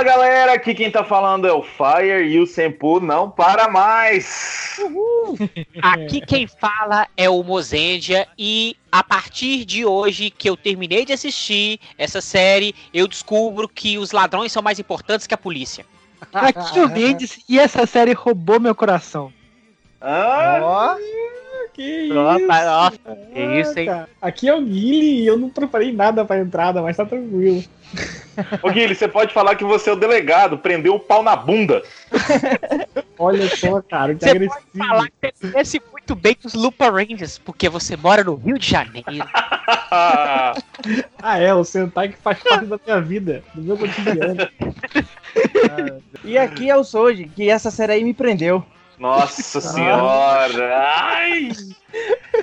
Fala galera, aqui quem tá falando é o Fire e o Senpu não para mais. Uhul. Aqui quem fala é o Mozendia e a partir de hoje que eu terminei de assistir essa série, eu descubro que os ladrões são mais importantes que a polícia. Aqui o Mendes e essa série roubou meu coração. Ah, que isso? Opa, que isso, hein? Aqui é o Guile e eu não preparei nada pra entrada, mas tá tranquilo. Ô Guilherme, você pode falar que você é o delegado, prendeu o pau na bunda. Olha só, cara, que você agressivo. Pode falar que você conhece muito bem os Lupa Rangers, porque você mora no Rio de Janeiro. ah, é, o Sentai que faz parte da minha vida, do meu cotidiano. e aqui é o Soji, que essa série aí me prendeu. Nossa senhora! Ai!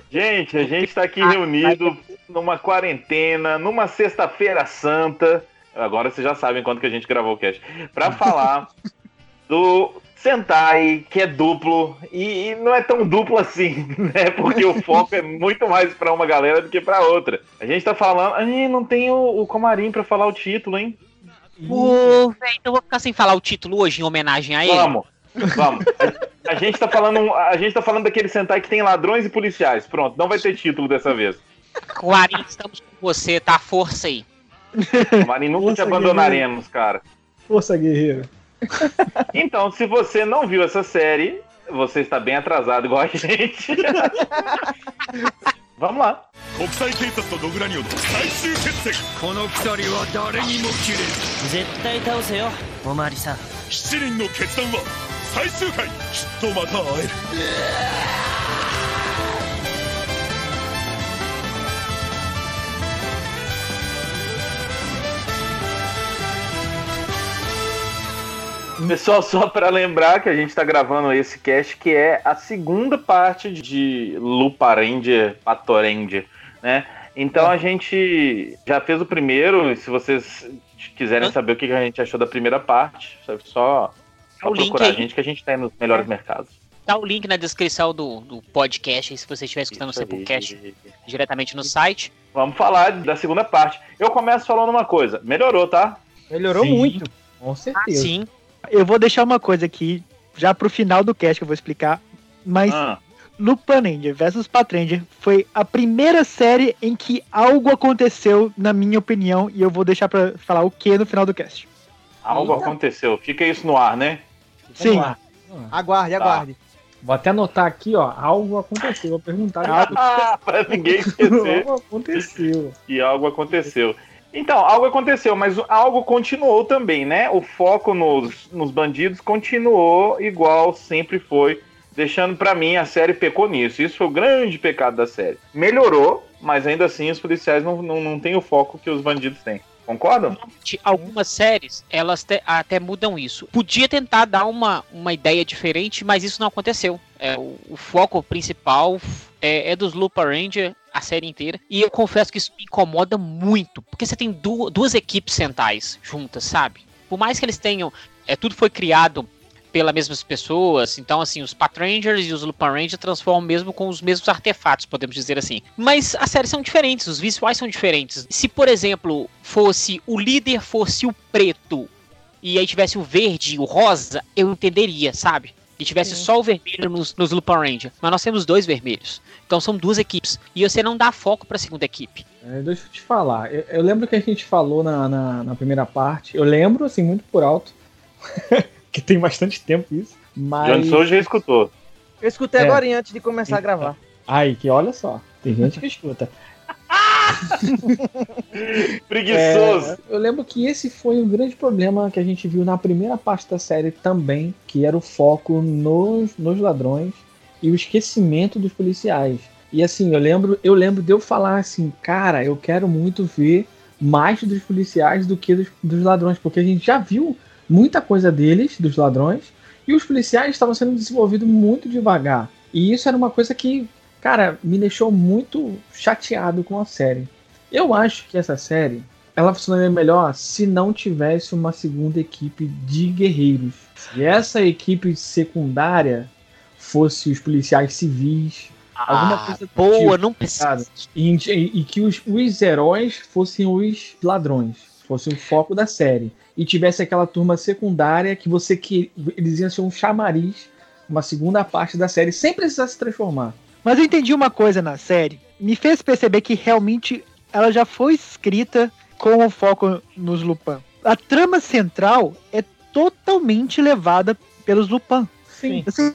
Gente, a gente tá aqui reunido numa quarentena, numa sexta-feira santa. Agora vocês já sabem quando que a gente gravou o cast. Pra falar do Sentai, que é duplo, e, e, não é tão duplo assim, né? Porque o foco é muito mais pra uma galera do que pra outra. A gente tá falando. Ai, não tem o, o Comarim pra falar o título, hein? Pô, então vou ficar sem falar o título hoje em homenagem a ele. Vamos. Vamos. A, a, gente tá falando, a gente tá falando daquele Sentai que tem ladrões e policiais. Pronto, não vai ter título dessa vez. Clarim, estamos com você, tá? Força aí. Marinho, nunca te abandonaremos, guerreiro. cara. Força, guerreiro. Então, se você não viu essa série, você está bem atrasado igual a gente. Vamos lá. 国際警察とドグラニオの最終決戦この鎖は誰にも切れる絶対倒せよおまわりさん7人の決断は最終回きっとまた会える Pessoal, só para lembrar que a gente está gravando esse cast que é a segunda parte de Lupa Ranger, Patoranger, né? Então a gente já fez o primeiro, e se vocês quiserem saber o que a gente achou da primeira parte, só, só procurar a gente que a gente tá nos melhores é. mercados. Tá o link na descrição do, do podcast, se você estiver escutando o podcast diretamente no site. Vamos falar da segunda parte. Eu começo falando uma coisa. Melhorou, tá? Melhorou sim. muito. Com certeza. Ah, sim. Eu vou deixar uma coisa aqui, já pro final do cast que eu vou explicar, mas ah. Lupin Ranger vs Patranger foi a primeira série em que algo aconteceu, na minha opinião, e eu vou deixar pra falar o que no final do cast. Algo Eita. aconteceu. Fica isso no ar, né? Sim. Aguarde, tá. aguarde. Vou até anotar aqui, ó. Algo aconteceu. Vou perguntar. Ah, pra ninguém esquecer. algo aconteceu. E algo aconteceu. Então, algo aconteceu, mas algo continuou também, né? O foco nos, nos bandidos continuou igual sempre foi, deixando para mim a série pecou nisso. Isso foi o grande pecado da série. Melhorou, mas ainda assim os policiais não, não, não têm o foco que os bandidos têm. Concordam? Algumas séries, elas te, até mudam isso. Podia tentar dar uma, uma ideia diferente, mas isso não aconteceu. É, o, o foco principal é, é dos Lupa Ranger a série inteira. E eu confesso que isso me incomoda muito, porque você tem du duas equipes centais juntas, sabe? Por mais que eles tenham. É, tudo foi criado pelas mesmas pessoas, então assim, os Patrangers e os Lupin Rangers transformam mesmo com os mesmos artefatos, podemos dizer assim. Mas as séries são diferentes, os visuais são diferentes. Se, por exemplo, fosse o líder fosse o preto e aí tivesse o verde e o rosa, eu entenderia, sabe? E tivesse Sim. só o vermelho nos, nos Lupin Ranger. Mas nós temos dois vermelhos. Então são duas equipes. E você não dá foco para a segunda equipe. É, deixa eu te falar. Eu, eu, lembro que a gente falou na, na, na primeira parte. Eu lembro, assim, muito por alto. que tem bastante tempo isso. Mas. John Sou já escutou. Eu escutei é. agora antes de começar a gravar. Ai, que olha só. Tem gente que escuta. Preguiçoso. É, eu lembro que esse foi um grande problema que a gente viu na primeira parte da série também, que era o foco nos, nos ladrões e o esquecimento dos policiais. E assim, eu lembro, eu lembro de eu falar assim, cara, eu quero muito ver mais dos policiais do que dos, dos ladrões, porque a gente já viu muita coisa deles, dos ladrões, e os policiais estavam sendo desenvolvidos muito devagar. E isso era uma coisa que, cara, me deixou muito chateado com a série. Eu acho que essa série ela funcionaria melhor se não tivesse uma segunda equipe de guerreiros. Se essa equipe secundária fosse os policiais civis, ah, alguma coisa boa, tipo, não precisa. E, e, e, que os, os heróis fossem os ladrões. fosse o foco da série, e tivesse aquela turma secundária que você que eles iam ser um chamariz, uma segunda parte da série, sem precisar se transformar. Mas eu entendi uma coisa na série, me fez perceber que realmente ela já foi escrita com o foco nos Lupin. A trama central é totalmente levada pelos Lupin. Sim. Assim,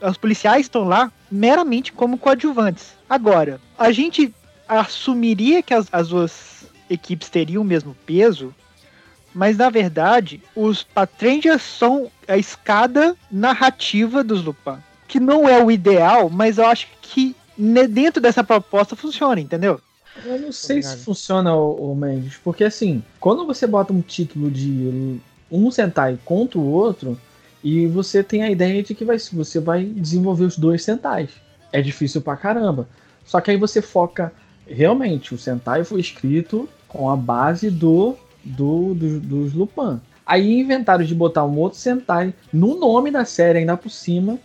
os policiais estão lá meramente como coadjuvantes. Agora, a gente assumiria que as, as duas equipes teriam o mesmo peso, mas na verdade, os Patrangers são a escada narrativa dos Lupin. Que não é o ideal, mas eu acho que dentro dessa proposta funciona, entendeu? Eu não sei se funciona, o, Mendes, porque assim, quando você bota um título de um Sentai contra o outro, e você tem a ideia de que vai, você vai desenvolver os dois Sentais. É difícil pra caramba. Só que aí você foca. Realmente, o Sentai foi escrito com a base do, do, do dos Lupin. Aí inventaram de botar um outro Sentai no nome da série, ainda por cima,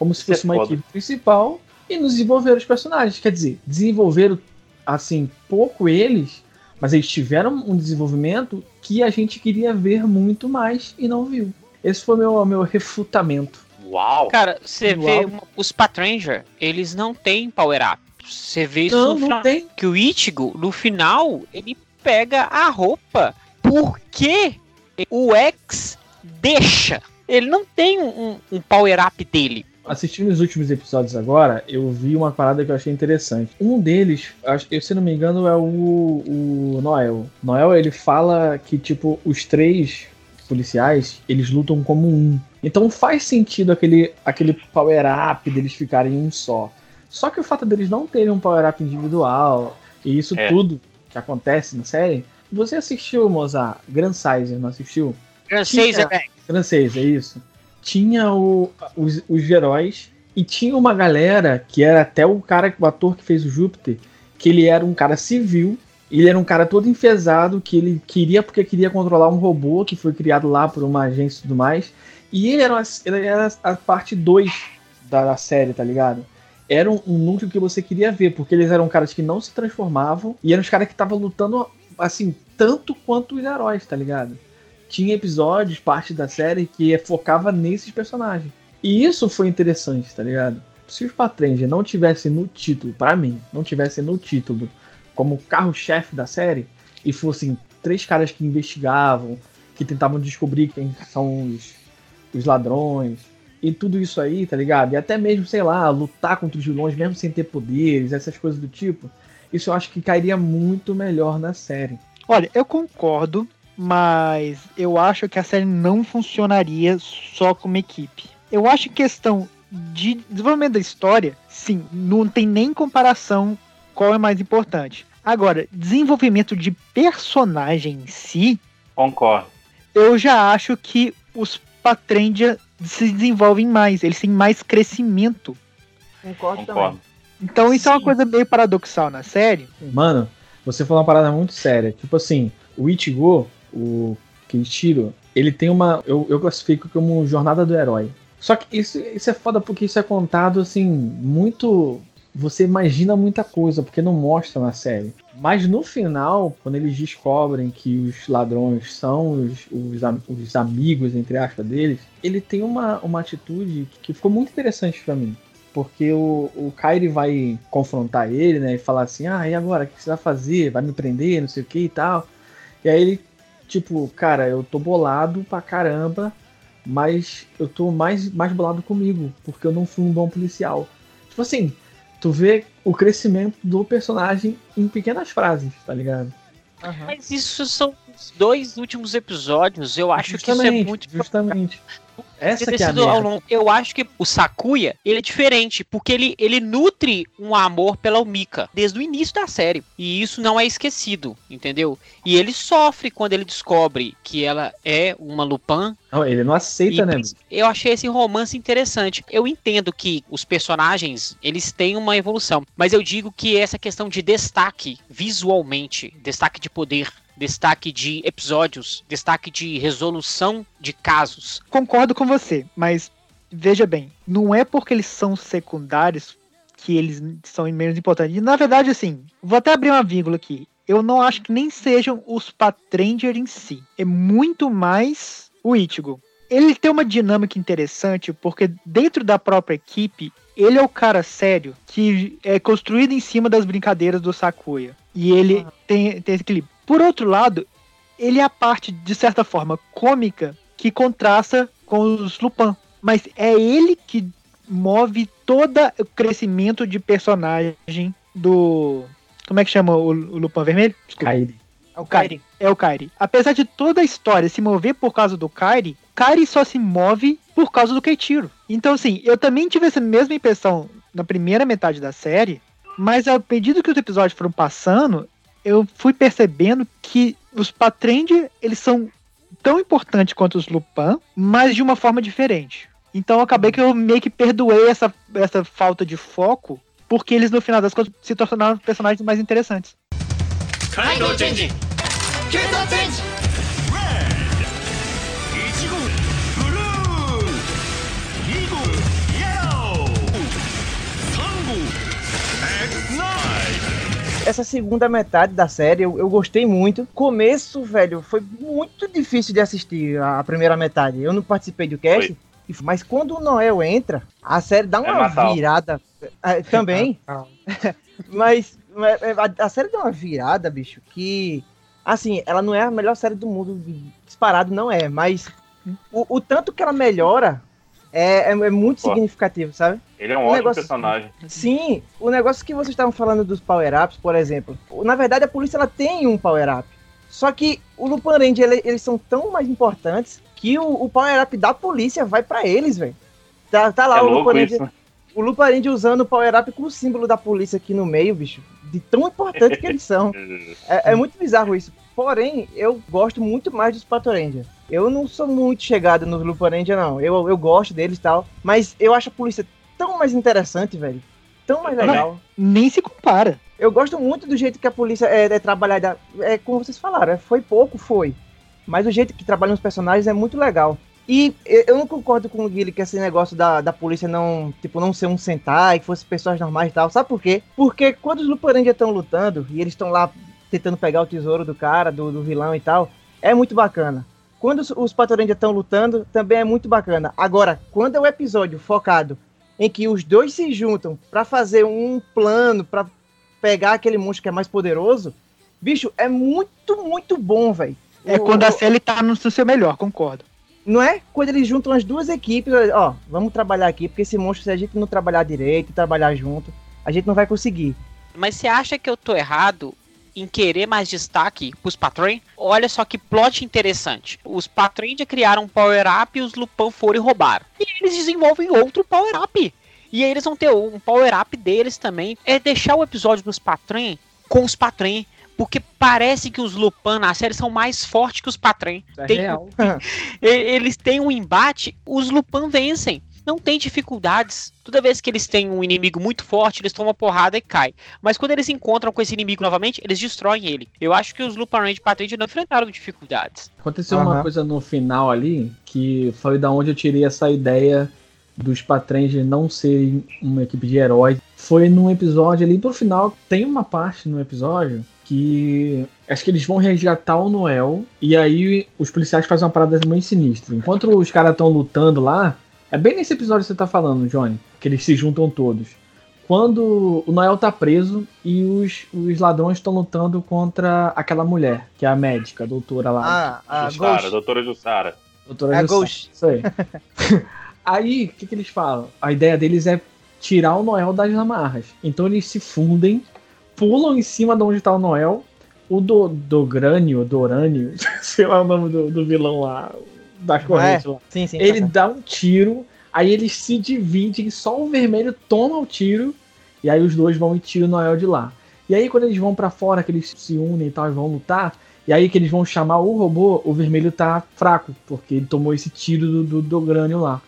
como se fosse é uma foda. equipe principal, e nos desenvolveram os personagens. Quer dizer, desenvolveram assim, pouco eles, mas eles tiveram um desenvolvimento que a gente queria ver muito mais e não viu. Esse foi meu meu refutamento. Uau! Cara, você vê os Patranger, eles não têm power up. Você vê isso não, no não tem. que o Ichigo no final ele pega a roupa porque o X deixa. Ele não tem um, um power up dele assistindo os últimos episódios agora, eu vi uma parada que eu achei interessante. Um deles, eu, se não me engano, é o, o Noel. Noel, ele fala que, tipo, os três policiais, eles lutam como um. Então faz sentido aquele, aquele power-up deles ficarem um só. Só que o fato deles não terem um power-up individual, e isso é. tudo que acontece na série... Você assistiu, Mozart, Grand Sizer, não assistiu? Grand Sizer, é. Grand Sizer, é isso tinha o, os, os heróis e tinha uma galera que era até o cara, o ator que fez o Júpiter, que ele era um cara civil, ele era um cara todo enfesado, que ele queria porque queria controlar um robô que foi criado lá por uma agência e tudo mais. E ele era, ele era a parte 2 da, da, série, tá ligado? Era um, um, núcleo que você queria ver, porque eles eram caras que não se transformavam e eram os caras que estavam lutando, assim, tanto quanto os heróis, tá ligado? Tinha episódios, parte da série, que focava nesses personagens. E isso foi interessante, tá ligado? Se os Patranger não tivesse no título, para mim, não tivesse no título como carro-chefe da série, e fossem três caras que investigavam, que tentavam descobrir quem são os, os ladrões, e tudo isso aí, tá ligado? E até mesmo, sei lá, lutar contra os vilões mesmo sem ter poderes, essas coisas do tipo, isso eu acho que cairia muito melhor na série. Olha, eu concordo mas eu acho que a série não funcionaria só como equipe. Eu acho que questão de desenvolvimento da história, sim, não tem nem comparação qual é mais importante. Agora, desenvolvimento de personagem em si. Concordo. Eu já acho que os Patrendia se desenvolvem mais, eles têm mais crescimento. Concordo, Concordo. também. Então isso sim. é uma coisa meio paradoxal na série. Mano, você falou uma parada muito séria. Tipo assim, o Ichigo, o Kenichiro, ele tem uma. Eu, eu classifico como jornada do herói. Só que isso, isso é foda porque isso é contado assim, muito. Você imagina muita coisa, porque não mostra na série. Mas no final, quando eles descobrem que os ladrões são os, os, os amigos, entre aspas, deles, ele tem uma, uma atitude que ficou muito interessante para mim. Porque o, o Kairi vai confrontar ele, né? E falar assim: ah, e agora? O que você vai fazer? Vai me prender? Não sei o que e tal. E aí ele tipo, cara, eu tô bolado pra caramba, mas eu tô mais, mais bolado comigo, porque eu não fui um bom policial. Tipo assim, tu vê o crescimento do personagem em pequenas frases, tá ligado? Uhum. Mas isso são os dois últimos episódios, eu acho justamente, que isso é muito. Justamente. Essa que é a merda. Eu acho que o Sakuya, ele é diferente, porque ele, ele nutre um amor pela Mika desde o início da série. E isso não é esquecido, entendeu? E ele sofre quando ele descobre que ela é uma Lupin. Não, ele não aceita, e, né? Eu achei esse romance interessante. Eu entendo que os personagens, eles têm uma evolução, mas eu digo que essa questão de destaque visualmente, destaque de poder, destaque de episódios, destaque de resolução de casos. Concordo com você, mas veja bem, não é porque eles são secundários que eles são menos importantes. Na verdade, assim, vou até abrir uma vírgula aqui. eu não acho que nem sejam os Patranger em si. É muito mais o Ichigo. Ele tem uma dinâmica interessante porque dentro da própria equipe, ele é o cara sério que é construído em cima das brincadeiras do Sakuya. E ele tem, tem esse equilíbrio. Por outro lado, ele é a parte, de certa forma, cômica que contrasta com os Lupin. Mas é ele que move todo o crescimento de personagem do. Como é que chama o, o Lupin Vermelho? Kairi. É o Kairi. É o Kairi. Apesar de toda a história se mover por causa do Kairi, Kairi só se move por causa do Keiichiro. Então, assim, eu também tive essa mesma impressão na primeira metade da série, mas ao medida que os episódios foram passando, eu fui percebendo que os Patrend, eles são tão importantes quanto os Lupin, mas de uma forma diferente. Então acabei que eu meio que perdoei essa, essa falta de foco, porque eles no final das contas se tornaram personagens mais interessantes. Kaido Change! Change! essa segunda metade da série eu, eu, gostei muito. Começo, velho, foi muito difícil de assistir a primeira metade. Eu não participei do cast. Foi. Mas quando o Noel entra, a série dá é uma é virada. É, também. mas, mas a, a, série dá uma virada, bicho, que. Assim, ela não é a melhor série do mundo, disparado não é, mas o, o tanto que ela melhora é, é, é muito Pô, significativo, sabe? Ele é um o ótimo negócio, personagem. Sim, o negócio que vocês estavam falando dos power-ups, por exemplo. Na verdade, a polícia ela tem um power-up. Só que o Lupin Ranger, ele, eles são tão mais importantes que o, o power-up da polícia vai para eles, velho. Tá, tá lá é o Lupin Ranger. Né? O Lupin Ranger usando o power-up com o símbolo da polícia aqui no meio, bicho. De tão importante que eles são. É, é, muito bizarro isso. Porém, eu gosto muito mais dos Pato Ranger. Eu não sou muito chegado nos Lupin Ranger, não. Eu, eu gosto deles e tal. Mas eu acho a polícia tão mais interessante, velho. Tão mais legal. Não, nem se compara. Eu gosto muito do jeito que a polícia é, é trabalhada. É como vocês falaram, é, foi pouco, foi. Mas o jeito que trabalham os personagens é muito legal. E eu não concordo com o Guilherme que esse negócio da, da polícia não, tipo, não ser um Sentai, que fosse pessoas normais e tal. Sabe por quê? Porque quando os Luparandia estão lutando e eles estão lá tentando pegar o tesouro do cara, do, do vilão e tal, é muito bacana. Quando os, os Patorandia estão lutando, também é muito bacana. Agora, quando é o um episódio focado em que os dois se juntam para fazer um plano para pegar aquele monstro que é mais poderoso, bicho, é muito, muito bom, velho. É quando a série tá no seu melhor, concordo. Não é? Quando eles juntam as duas equipes, ó, vamos trabalhar aqui, porque esse monstro, se a gente não trabalhar direito, trabalhar junto, a gente não vai conseguir. Mas você acha que eu tô errado em querer mais destaque pros Patron, olha só que plot interessante. Os Patron já criaram um power-up e os Lupin foram e roubaram. E eles desenvolvem outro power-up. E aí eles vão ter um power-up deles também. É deixar o episódio dos Patron com os Patron. Porque parece que os Lupin na série são mais fortes que os Patron. É Tem, real. eles têm um embate, os Lupin vencem não tem dificuldades. Toda vez que eles têm um inimigo muito forte, eles tomam porrada e cai. Mas quando eles encontram com esse inimigo novamente, eles destroem ele. Eu acho que os Lupin Range Patente não enfrentaram dificuldades. Aconteceu uhum. uma coisa no final ali, que foi da onde eu tirei essa ideia dos Patrange não serem uma equipe de heróis. Foi num episódio ali pro final, tem uma parte no episódio que acho que eles vão resgatar o Noel e aí os policiais fazem uma parada muito sinistra. Enquanto os caras estão lutando lá, é bem nesse episódio que você tá falando, Johnny, que eles se juntam todos. Quando o Noel tá preso e os, os ladrões estão lutando contra aquela mulher, que é a médica, a doutora lá. Ah, a Jussara, Ghost. doutora Jussara. Doutora a Jussara. Ghost. Isso aí. aí, o que, que eles falam? A ideia deles é tirar o Noel das amarras. Então eles se fundem, pulam em cima de onde tá o Noel. O do, Dogrânio, Dorânio, sei lá o nome do, do vilão lá, da corrente é? lá. Sim, sim, ele tá dá um tiro, aí eles se dividem, só o vermelho toma o tiro, e aí os dois vão e tiram o Noel de lá. E aí quando eles vão para fora, que eles se unem e tal e vão lutar, e aí que eles vão chamar o robô, o vermelho tá fraco, porque ele tomou esse tiro do, do, do grânio lá.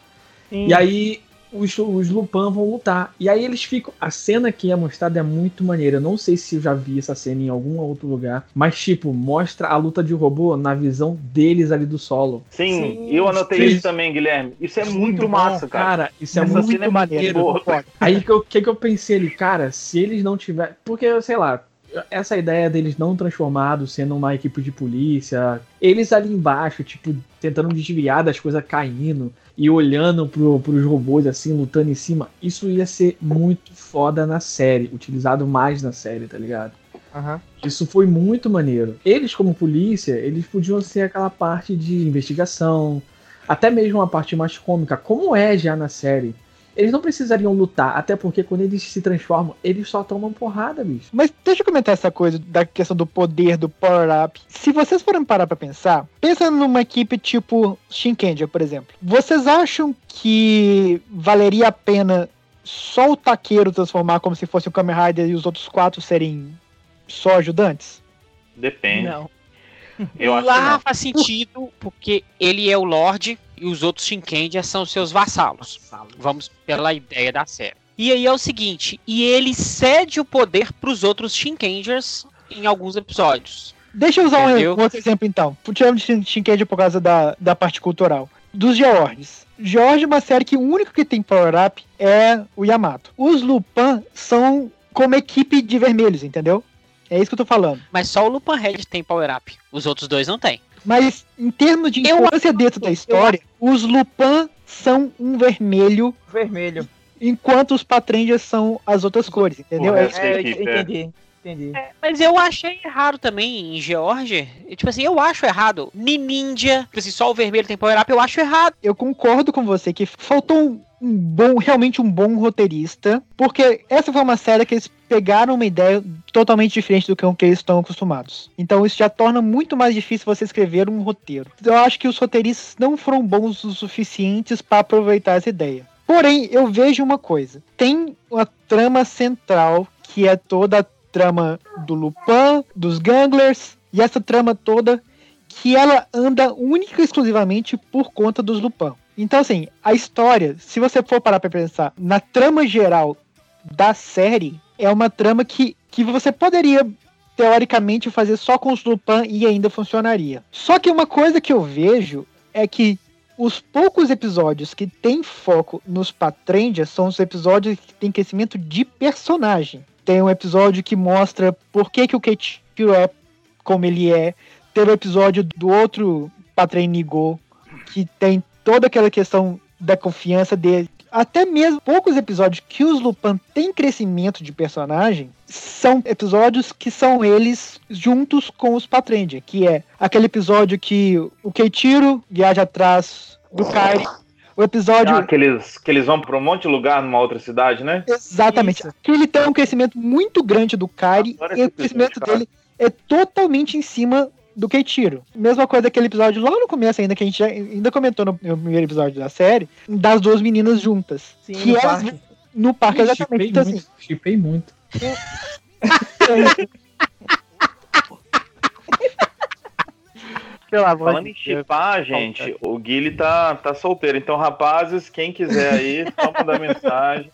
Sim. E aí os, os Lupin vão lutar. E aí eles ficam. A cena que é mostrada é muito maneira. Eu não sei se eu já vi essa cena em algum outro lugar. Mas, tipo, mostra a luta de robô na visão deles ali do solo. Sim, Sim eu anotei Sim. isso também, Guilherme. Isso é muito, massa, cara. Cara, isso é muito é maneiro. Aí que eu, que, que eu pensei ali, cara, se eles não tiverem. Porque, sei lá, essa ideia deles não transformados, sendo uma equipe de polícia, eles ali embaixo, tipo, tentando desviar das coisas caindo e olhando pro, pros robôs assim, lutando em cima, isso ia ser muito foda na série, utilizado mais na série, tá ligado? Uhum. Isso foi muito maneiro. Eles, como polícia, eles podiam ser aquela parte de investigação, até mesmo uma parte mais cômica, como é já na série. Eles não precisariam lutar, até porque quando eles se transformam, eles só tomam porrada, bicho. Mas deixa eu comentar essa coisa da questão do poder, do power-up. Se vocês forem parar pra pensar, pensa numa equipe tipo Shinkenja, por exemplo. Vocês acham que valeria a pena só o taqueiro transformar como se fosse o Kamen Rider e os outros quatro serem só ajudantes? Depende. Não. Eu acho Lá que não. faz sentido, porque ele é o Lorde e os outros Shinkendia são seus vassalos. Vamos pela ideia da série. E aí é o seguinte, e ele cede o poder pros outros Shinkendias em alguns episódios. Deixa eu usar um, Entendeu? um outro exemplo então. Tirando de Shin- Shinkendi por causa da, da parte cultural. Dos Georges. George é uma série que o único que tem power-up é o Yamato. Os Lupin são como equipe de vermelhos, entendeu? É isso que eu tô falando. Mas só o Lupin Red tem power-up. Os outros dois não tem. Mas em termos de Eu importância dentro da história, os Lupin são um vermelho, Vermelho. enquanto os Patrendias são as outras cores, entendeu? É- É, eu equipe, é. entendi. Entendi. Mas eu achei errado também em George. Tipo assim, eu acho errado. Nininja, tipo assim, só o vermelho tem power-up, eu acho errado. eu concordo com você que faltou um, bom, realmente um bom roteirista, porque essa foi uma série que eles pegaram uma ideia totalmente diferente do que eles estão acostumados. Então isso já torna muito mais difícil você escrever um roteiro. Eu acho que os roteiristas não foram bons o suficientes para aproveitar essa ideia. Porém, eu vejo uma coisa. Tem uma trama central que é toda a trama do Lupin, dos Ganglers, e essa trama toda que ela anda única e exclusivamente por conta dos Lupin. Então, assim, a história, se você for parar pra pensar na trama geral da série, é uma trama que, que você poderia, teoricamente, fazer só com os Lupin e ainda funcionaria. Só que uma coisa que eu vejo é que os poucos episódios que tem foco nos Patrendias são os episódios que tem crescimento de personagem. Tem um episódio que mostra por que, que o Keiichiro é como ele é. Teve o episódio do outro Patren Nigo, que tem toda aquela questão da confiança dele. Até mesmo poucos episódios que os Lupin têm crescimento de personagem são episódios que são eles juntos com os Patrendia, que é aquele episódio que o Keiichiro viaja atrás do Kairi, o episódio Ah, que, eles, que eles vão pra um monte de lugar numa outra cidade, né? Exatamente. Isso. Que ele tem um crescimento muito grande do Adoro e o crescimento dele é totalmente em cima do Keiichiro. Mesma coisa daquele episódio lá no começo ainda, que a gente já- ainda comentou no, no primeiro episódio da série, das duas meninas juntas. Sim, que no elas parque. no parque, Ih, exatamente. Chipei Então, assim, muito, chipei muito. pelo amor Falando de em chipar, gente, o Guile tá, tá solteiro. Então, rapazes, quem quiser aí, só mandar mensagem.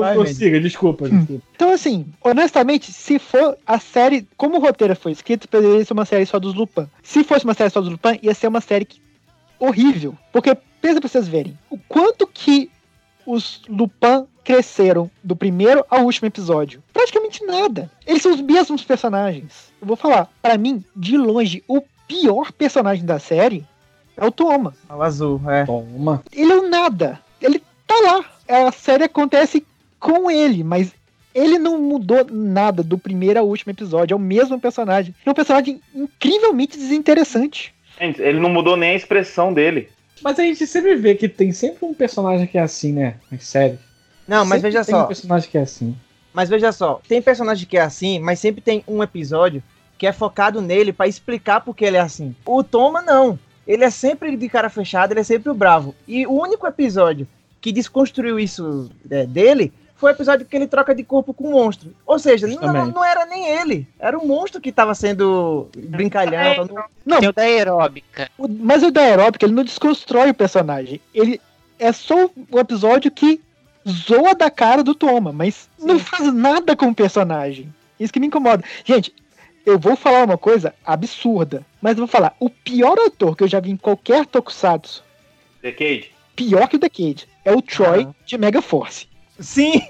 Vai, ô, Mendes. siga, desculpa, desculpa. Então, assim, honestamente, se for a série, como o roteiro foi escrito, poderia ser uma série só dos Lupin. Se fosse uma série só dos Lupin, ia ser uma série que- horrível. Porque, pensa pra vocês verem, o quanto que os Lupin cresceram do primeiro ao último episódio. Praticamente nada. Eles são os mesmos personagens. Eu vou falar, pra mim, de longe, o pior personagem da série é o Toma. O azul, é. Toma. Ele é o nada. Ele tá lá. A série acontece com ele, mas ele não mudou nada do primeiro ao último episódio. É o mesmo personagem. É um personagem incrivelmente desinteressante. Gente, ele não mudou nem a expressão dele. Mas a gente sempre vê que tem sempre um personagem que é assim, né? Nas séries. Não, mas Sempre veja tem só. um personagem que é assim. Mas veja só, tem personagem que é assim, mas sempre tem um episódio que é focado nele pra explicar por que ele é assim. O Toma não. Ele é sempre de cara fechada, ele é sempre o bravo. E o único episódio que desconstruiu isso é, dele foi o episódio que ele troca de corpo com o monstro. Ou seja, não, não era nem ele. Era o monstro que tava sendo brincalhão. tá Não, Tem o da aeróbica. o- mas o da Aeróbica, ele não desconstrói o personagem. Ele é só um episódio que zoa da cara do Toma, mas não faz nada com o personagem. Isso que me incomoda. Gente, eu vou falar uma coisa absurda, mas eu vou falar, o pior ator que eu já vi em qualquer tokusatsu Decade. pior que o Decade. É o Troy Aham. de Mega Force. Sim!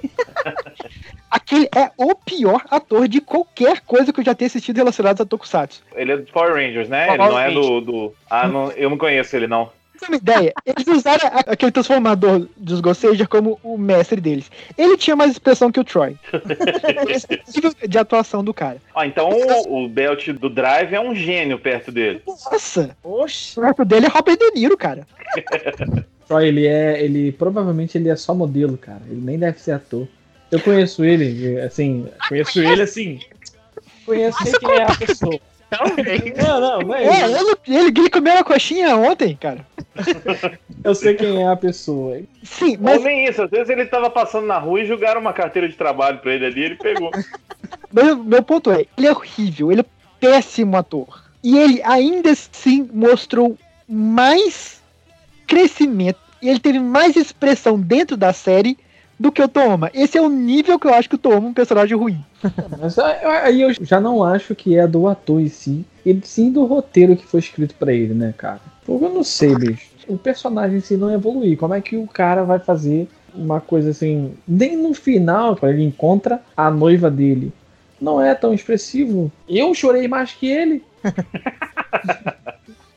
Aquele é o pior ator de qualquer coisa que eu já tenha assistido relacionado a Tokusatsu. Ele é do Power Rangers, né? Ele não é do. do... Ah, não, eu não conheço ele, não. Pra uma ideia, eles usaram aquele transformador dos Gosseja como o mestre deles. Ele tinha mais expressão que o Troy. Esse nível de atuação do cara. Ó, então o, o Belt do Drive é um gênio perto dele. Nossa! Oxi! O resto dele é Robert De Niro, cara. Troy, ele é. Ele provavelmente ele é só modelo, cara. Ele nem deve ser ator. Eu conheço ele, assim. Conheço ele assim. Conheço quem é a pessoa. Não, não, não é ele. ele, ele, comeu uma coxinha ontem, cara. Eu sei quem é a pessoa. Sim, Mas mas, nem isso, às vezes ele tava passando na rua e jogaram uma carteira de trabalho pra ele ali, ele pegou. mas meu ponto é, ele é horrível, ele é péssimo ator. E ele ainda assim mostrou mais crescimento e ele teve mais expressão dentro da série do que o Toma. Esse é o nível que eu acho que o Toma é um personagem ruim. Mas ah, aí eu já não acho que é do ator em si, e sim do roteiro que foi escrito pra ele, né, cara? Porque eu não sei, bicho. O personagem em si não evoluir. Como é que o cara vai fazer uma coisa assim? Nem no final, quando ele encontra a noiva dele. Não é tão expressivo. Eu chorei mais que ele.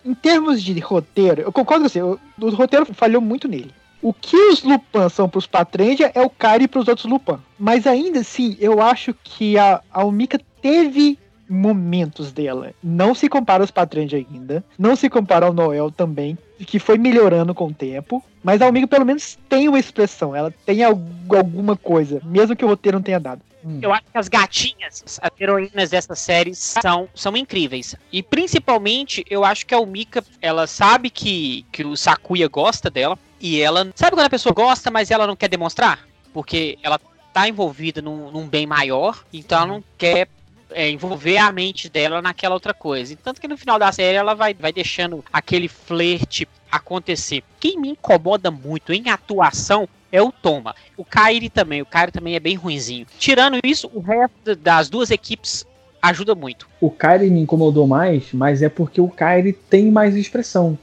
Em termos de roteiro, eu concordo com você, o, o roteiro falhou muito nele. O que os Lupin são pros Patrendia é o Kairi pros outros Lupin. Mas ainda assim, eu acho que a, a Umika teve momentos dela. Não se compara aos Patrendia ainda. Não se compara ao Noel também, que foi melhorando com o tempo. Mas a Umika pelo menos tem uma expressão. Ela tem algu- alguma coisa, mesmo que o roteiro não tenha dado. Eu acho que as gatinhas, as heroínas dessa série são, são incríveis. E principalmente, eu acho que a Umika, ela sabe que, que o Sakuya gosta dela. E ela. Sabe quando a pessoa gosta, mas ela não quer demonstrar? Porque ela tá envolvida num, num bem maior, então ela não quer é, envolver a mente dela naquela outra coisa. Tanto que no final da série ela vai, vai deixando aquele flerte acontecer. Quem me incomoda muito em atuação é o Toma. O Kairi também, o Kairi também é bem ruinzinho. Tirando isso, o resto das duas equipes ajuda muito. O Kairi me incomodou mais, mas é porque o Kairi tem mais expressão.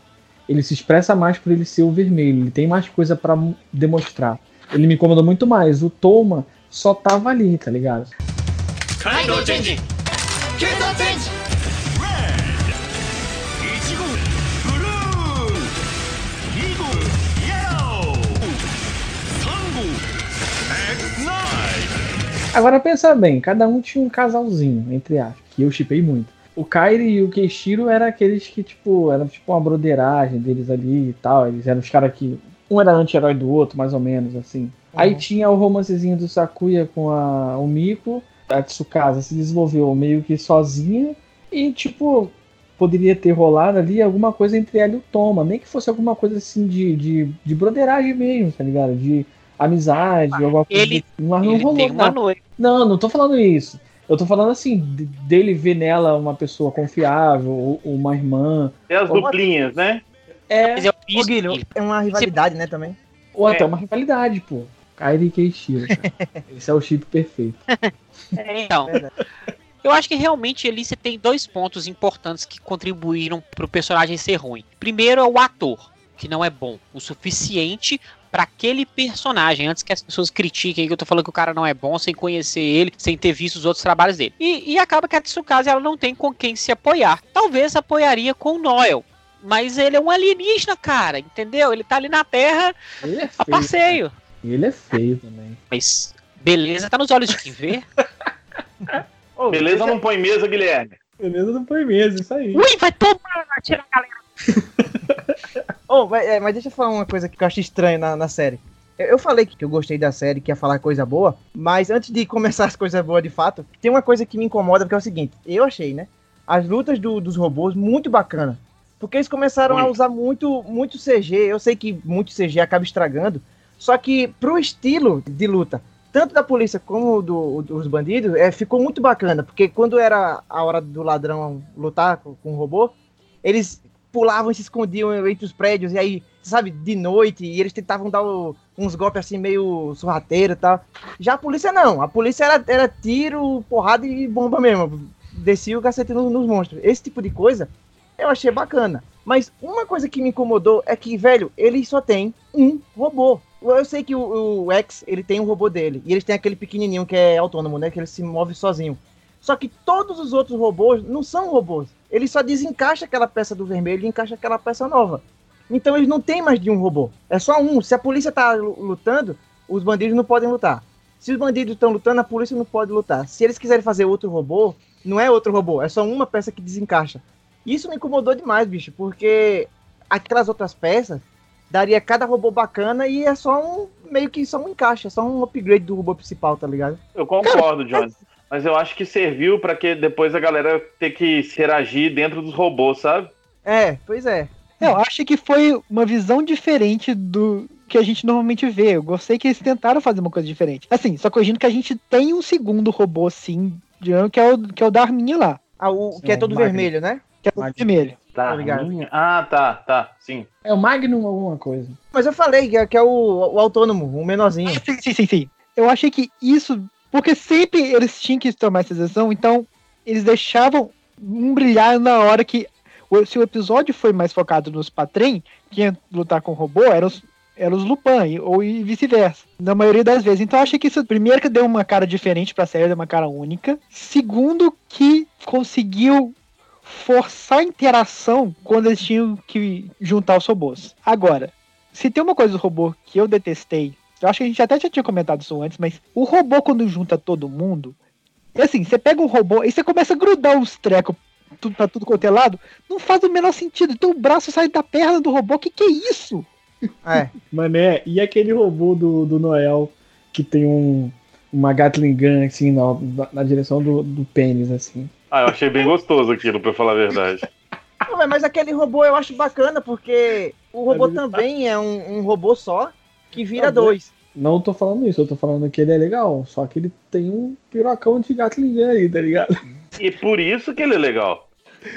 Ele se expressa mais por ele ser o vermelho, ele tem mais coisa para demonstrar. Ele me incomodou muito mais. O Toma só tava ali, tá ligado? Kaido Jinji! Kaido Jinji! Agora pensa bem, cada um tinha um casalzinho, entre aspas, que eu chipei muito. O Kairi e o Keishiro eram aqueles que, tipo, eram tipo uma broderagem deles ali e tal. Eles eram os caras que. Um era anti-herói do outro, mais ou menos, assim. Aí tinha o romancezinho do Sakuya com a, o Miko. A Tsukasa se desenvolveu meio que sozinha. E, tipo, poderia ter rolado ali alguma coisa entre ela e o Toma. Nem que fosse alguma coisa assim de, de, de broderagem mesmo, tá ligado? De amizade, alguma coisa. Ele- Mas não Ele rolou tem uma noite. Não, não tô falando isso. Eu tô falando assim, de- dele ver nela uma pessoa confiável, ou, ou uma irmã, Tem as Como duplinhas, né? é, Ô, fiz. Guilherme, é uma rivalidade, né, também. ou até É. uma rivalidade, pô. Kairi e Keishiro, cara. Esse é o chip perfeito. Então, Verdade. eu acho que realmente ali você tem dois pontos importantes que contribuíram pro personagem ser ruim. Primeiro é o ator, que não é bom o suficiente para aquele personagem, antes que as pessoas critiquem que eu tô falando que o cara não é bom sem conhecer ele, sem ter visto os outros trabalhos dele. E, e acaba que a Tsukasa ela não tem com quem se apoiar. Talvez apoiaria com o Noel. Mas ele é um alienígena, cara, entendeu? Ele tá ali na Terra Ele é a passeio. Ele é feio também. Mas beleza tá nos olhos de quem vê. Beleza, não põe mesa, Guilherme. Beleza não foi mesmo, isso aí. Ui, vai tomar, tira a galera. Ô, mas, é, mas deixa eu falar uma coisa que eu acho estranho na, na série. Eu, falei que eu gostei da série, que ia falar coisa boa, mas antes de começar as coisas boas de fato, tem uma coisa que me incomoda, porque é o seguinte, eu achei, né? As lutas do- dos robôs muito bacana. Porque eles começaram a Muito. usar muito, muito CG. Eu sei que muito CG acaba estragando. Só que pro estilo de luta, tanto da polícia como do- dos bandidos, é, ficou muito bacana. Porque quando era a hora do ladrão lutar com, com o robô, eles pulavam e se escondiam entre os prédios, e aí, sabe, de noite, e eles tentavam dar o- uns golpes assim meio sorrateiro e tal. Já a polícia não, a polícia era, era tiro, porrada e bomba mesmo. Descia o cacete no- nos monstros. Esse tipo de coisa eu achei bacana. Mas uma coisa que me incomodou é que, velho, ele só tem um robô. Eu sei que o, o X, ele tem um robô dele. E eles têm aquele pequenininho que é autônomo, né? Que ele se move sozinho. Só que todos os outros robôs não são robôs. Ele só desencaixa aquela peça do vermelho e encaixa aquela peça nova. Então eles não têm mais de um robô. É só um. Se a polícia tá lu- lutando, os bandidos não podem lutar. Se os bandidos estão lutando, a polícia não pode lutar. Se eles quiserem fazer outro robô, não é outro robô, é só uma peça que desencaixa. Isso me incomodou demais, bicho, porque aquelas outras peças daria cada robô bacana e é só um meio que só um encaixe, é só um upgrade do robô principal, tá ligado? Eu concordo, Johnny. Mas eu acho que serviu pra que depois a galera ter que interagir dentro dos robôs, sabe? É, pois é. Eu acho que foi uma visão diferente do que a gente normalmente vê. Eu gostei que eles tentaram fazer uma coisa diferente. Assim, só corrigindo que a gente tem um segundo robô, sim, que é o, que é o da arminha lá, Ah, o que é Sim, todo Magno. vermelho, né? que é o Mas- vermelho. Tá, ligado. minha- Ah, tá, tá, sim. É o Magnum alguma coisa. Mas eu falei que é, que é o, o autônomo, o menorzinho. Sim, sim, sim, sim. Eu achei que isso. Porque sempre eles tinham que tomar essa decisão, então eles deixavam um brilhar na hora que. Se o episódio foi mais focado nos Patrem, que ia lutar com o robô, eram os, eram os Lupin, ou vice-versa. Na maioria das vezes. Então eu achei que isso, primeiro, que deu uma cara diferente pra série, deu uma cara única. Segundo, que conseguiu forçar a interação quando eles tinham que juntar os robôs. Agora, se tem uma coisa do robô que eu detestei, eu acho que a gente até já tinha comentado isso antes, mas o robô quando junta todo mundo, é assim, você pega um robô e você começa a grudar os trecos tu- pra tudo quanto é lado, não faz o menor sentido. Então o braço sai da perna do robô, que que é isso? É. Mané, e aquele robô do, do Noel que tem um, uma Gatling Gun assim na, na, na direção do, do pênis, assim. Ah, eu achei bem gostoso aquilo, pra falar a verdade. Não, mas aquele robô eu acho bacana, porque o robô ele- também é um, um robô só que vira Tá dois. Não tô falando isso, eu tô falando que ele é legal, só que ele tem um pirocão de Gatling Gun aí, tá ligado? E por isso que ele é legal.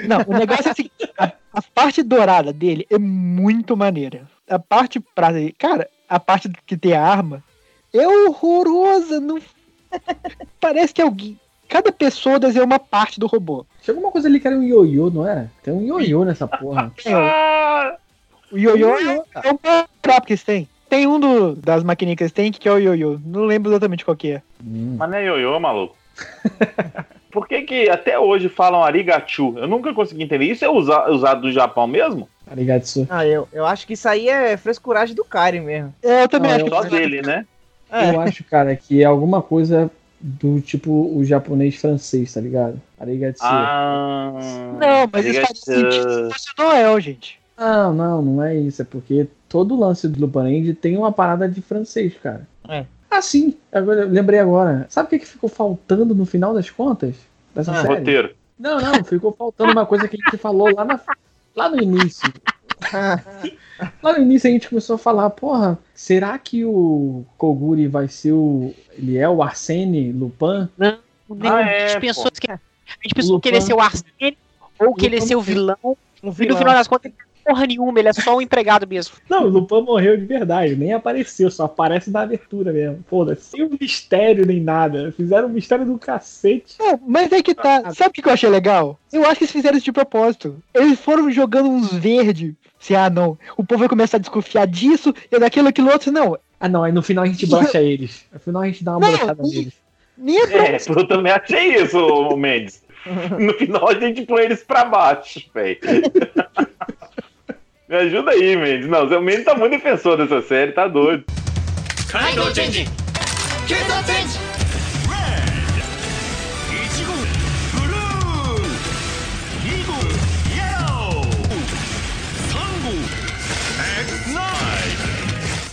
Não, o negócio é assim, a, a parte dourada dele é muito maneira. A parte prata, dele- cara, a parte que tem a arma é horrorosa, não parece que alguém Cada pessoa desenha uma parte do robô. Tinha alguma coisa ali que era um ioiô, não é? Tem um ioiô nessa porra. É, o- o ioiô Ioiô, cara. é um próprio que eles têm. Tem um do- das maquininhas que eles têm que é o ioiô. Não lembro exatamente qual que é. Hum. mas não é ioiô, maluco. Por que que até hoje falam arigachu? Eu nunca consegui entender. Isso é usa- usado no Japão mesmo? Arigatsu. Ah, eu, eu acho que isso aí é frescuragem do Karen mesmo. É, eu também Ah, acho eu- Só que dele, né? É. Eu acho, cara, que é alguma coisa do tipo o japonês francês, tá ligado? Arigatsu. Ah. Não, mas isso faz sentido se fosse o Noel, gente. Não, não, não é isso. É porque todo lance do Lupin tem uma parada de francês, cara. É. Ah, sim. Agora, lembrei agora. Sabe o que, que ficou faltando no final das contas? Dessa Ah, série? Roteiro. Não, não. Ficou faltando uma coisa que a gente falou lá, na- lá no início. Lá no início a gente começou a falar, porra, será que o Koguri vai ser o. Ele é o Arsene Lupin? Nem- Ah, a é, gente pensou pô. que, a gente pensou Lupin. que ele ia ser o Arsene ou que ele ia Lupin ser o vilão. Um E no vilão. final das contas, ele não é porra nenhuma, ele é só um empregado mesmo. Não, o Lupin morreu de verdade, nem apareceu, só aparece na abertura mesmo. Foda-se. Sem um mistério nem nada. Fizeram um mistério do cacete. Não, mas é que tá. Sabe o que eu achei legal? Eu acho que eles fizeram isso de propósito. Eles foram jogando uns verdes. Se, ah, não. O povo vai começar a desconfiar disso e daquilo, aquilo outro. Não. Ah, não, aí no final a gente brocha eles. No final a gente dá uma Não, brochada neles. Nem é É, eu também achei isso, Mendes. No final a gente põe eles pra baixo, velho. Me ajuda aí, Mendes. Não, o Mendes tá muito defensor dessa série, tá doido. Change! Change!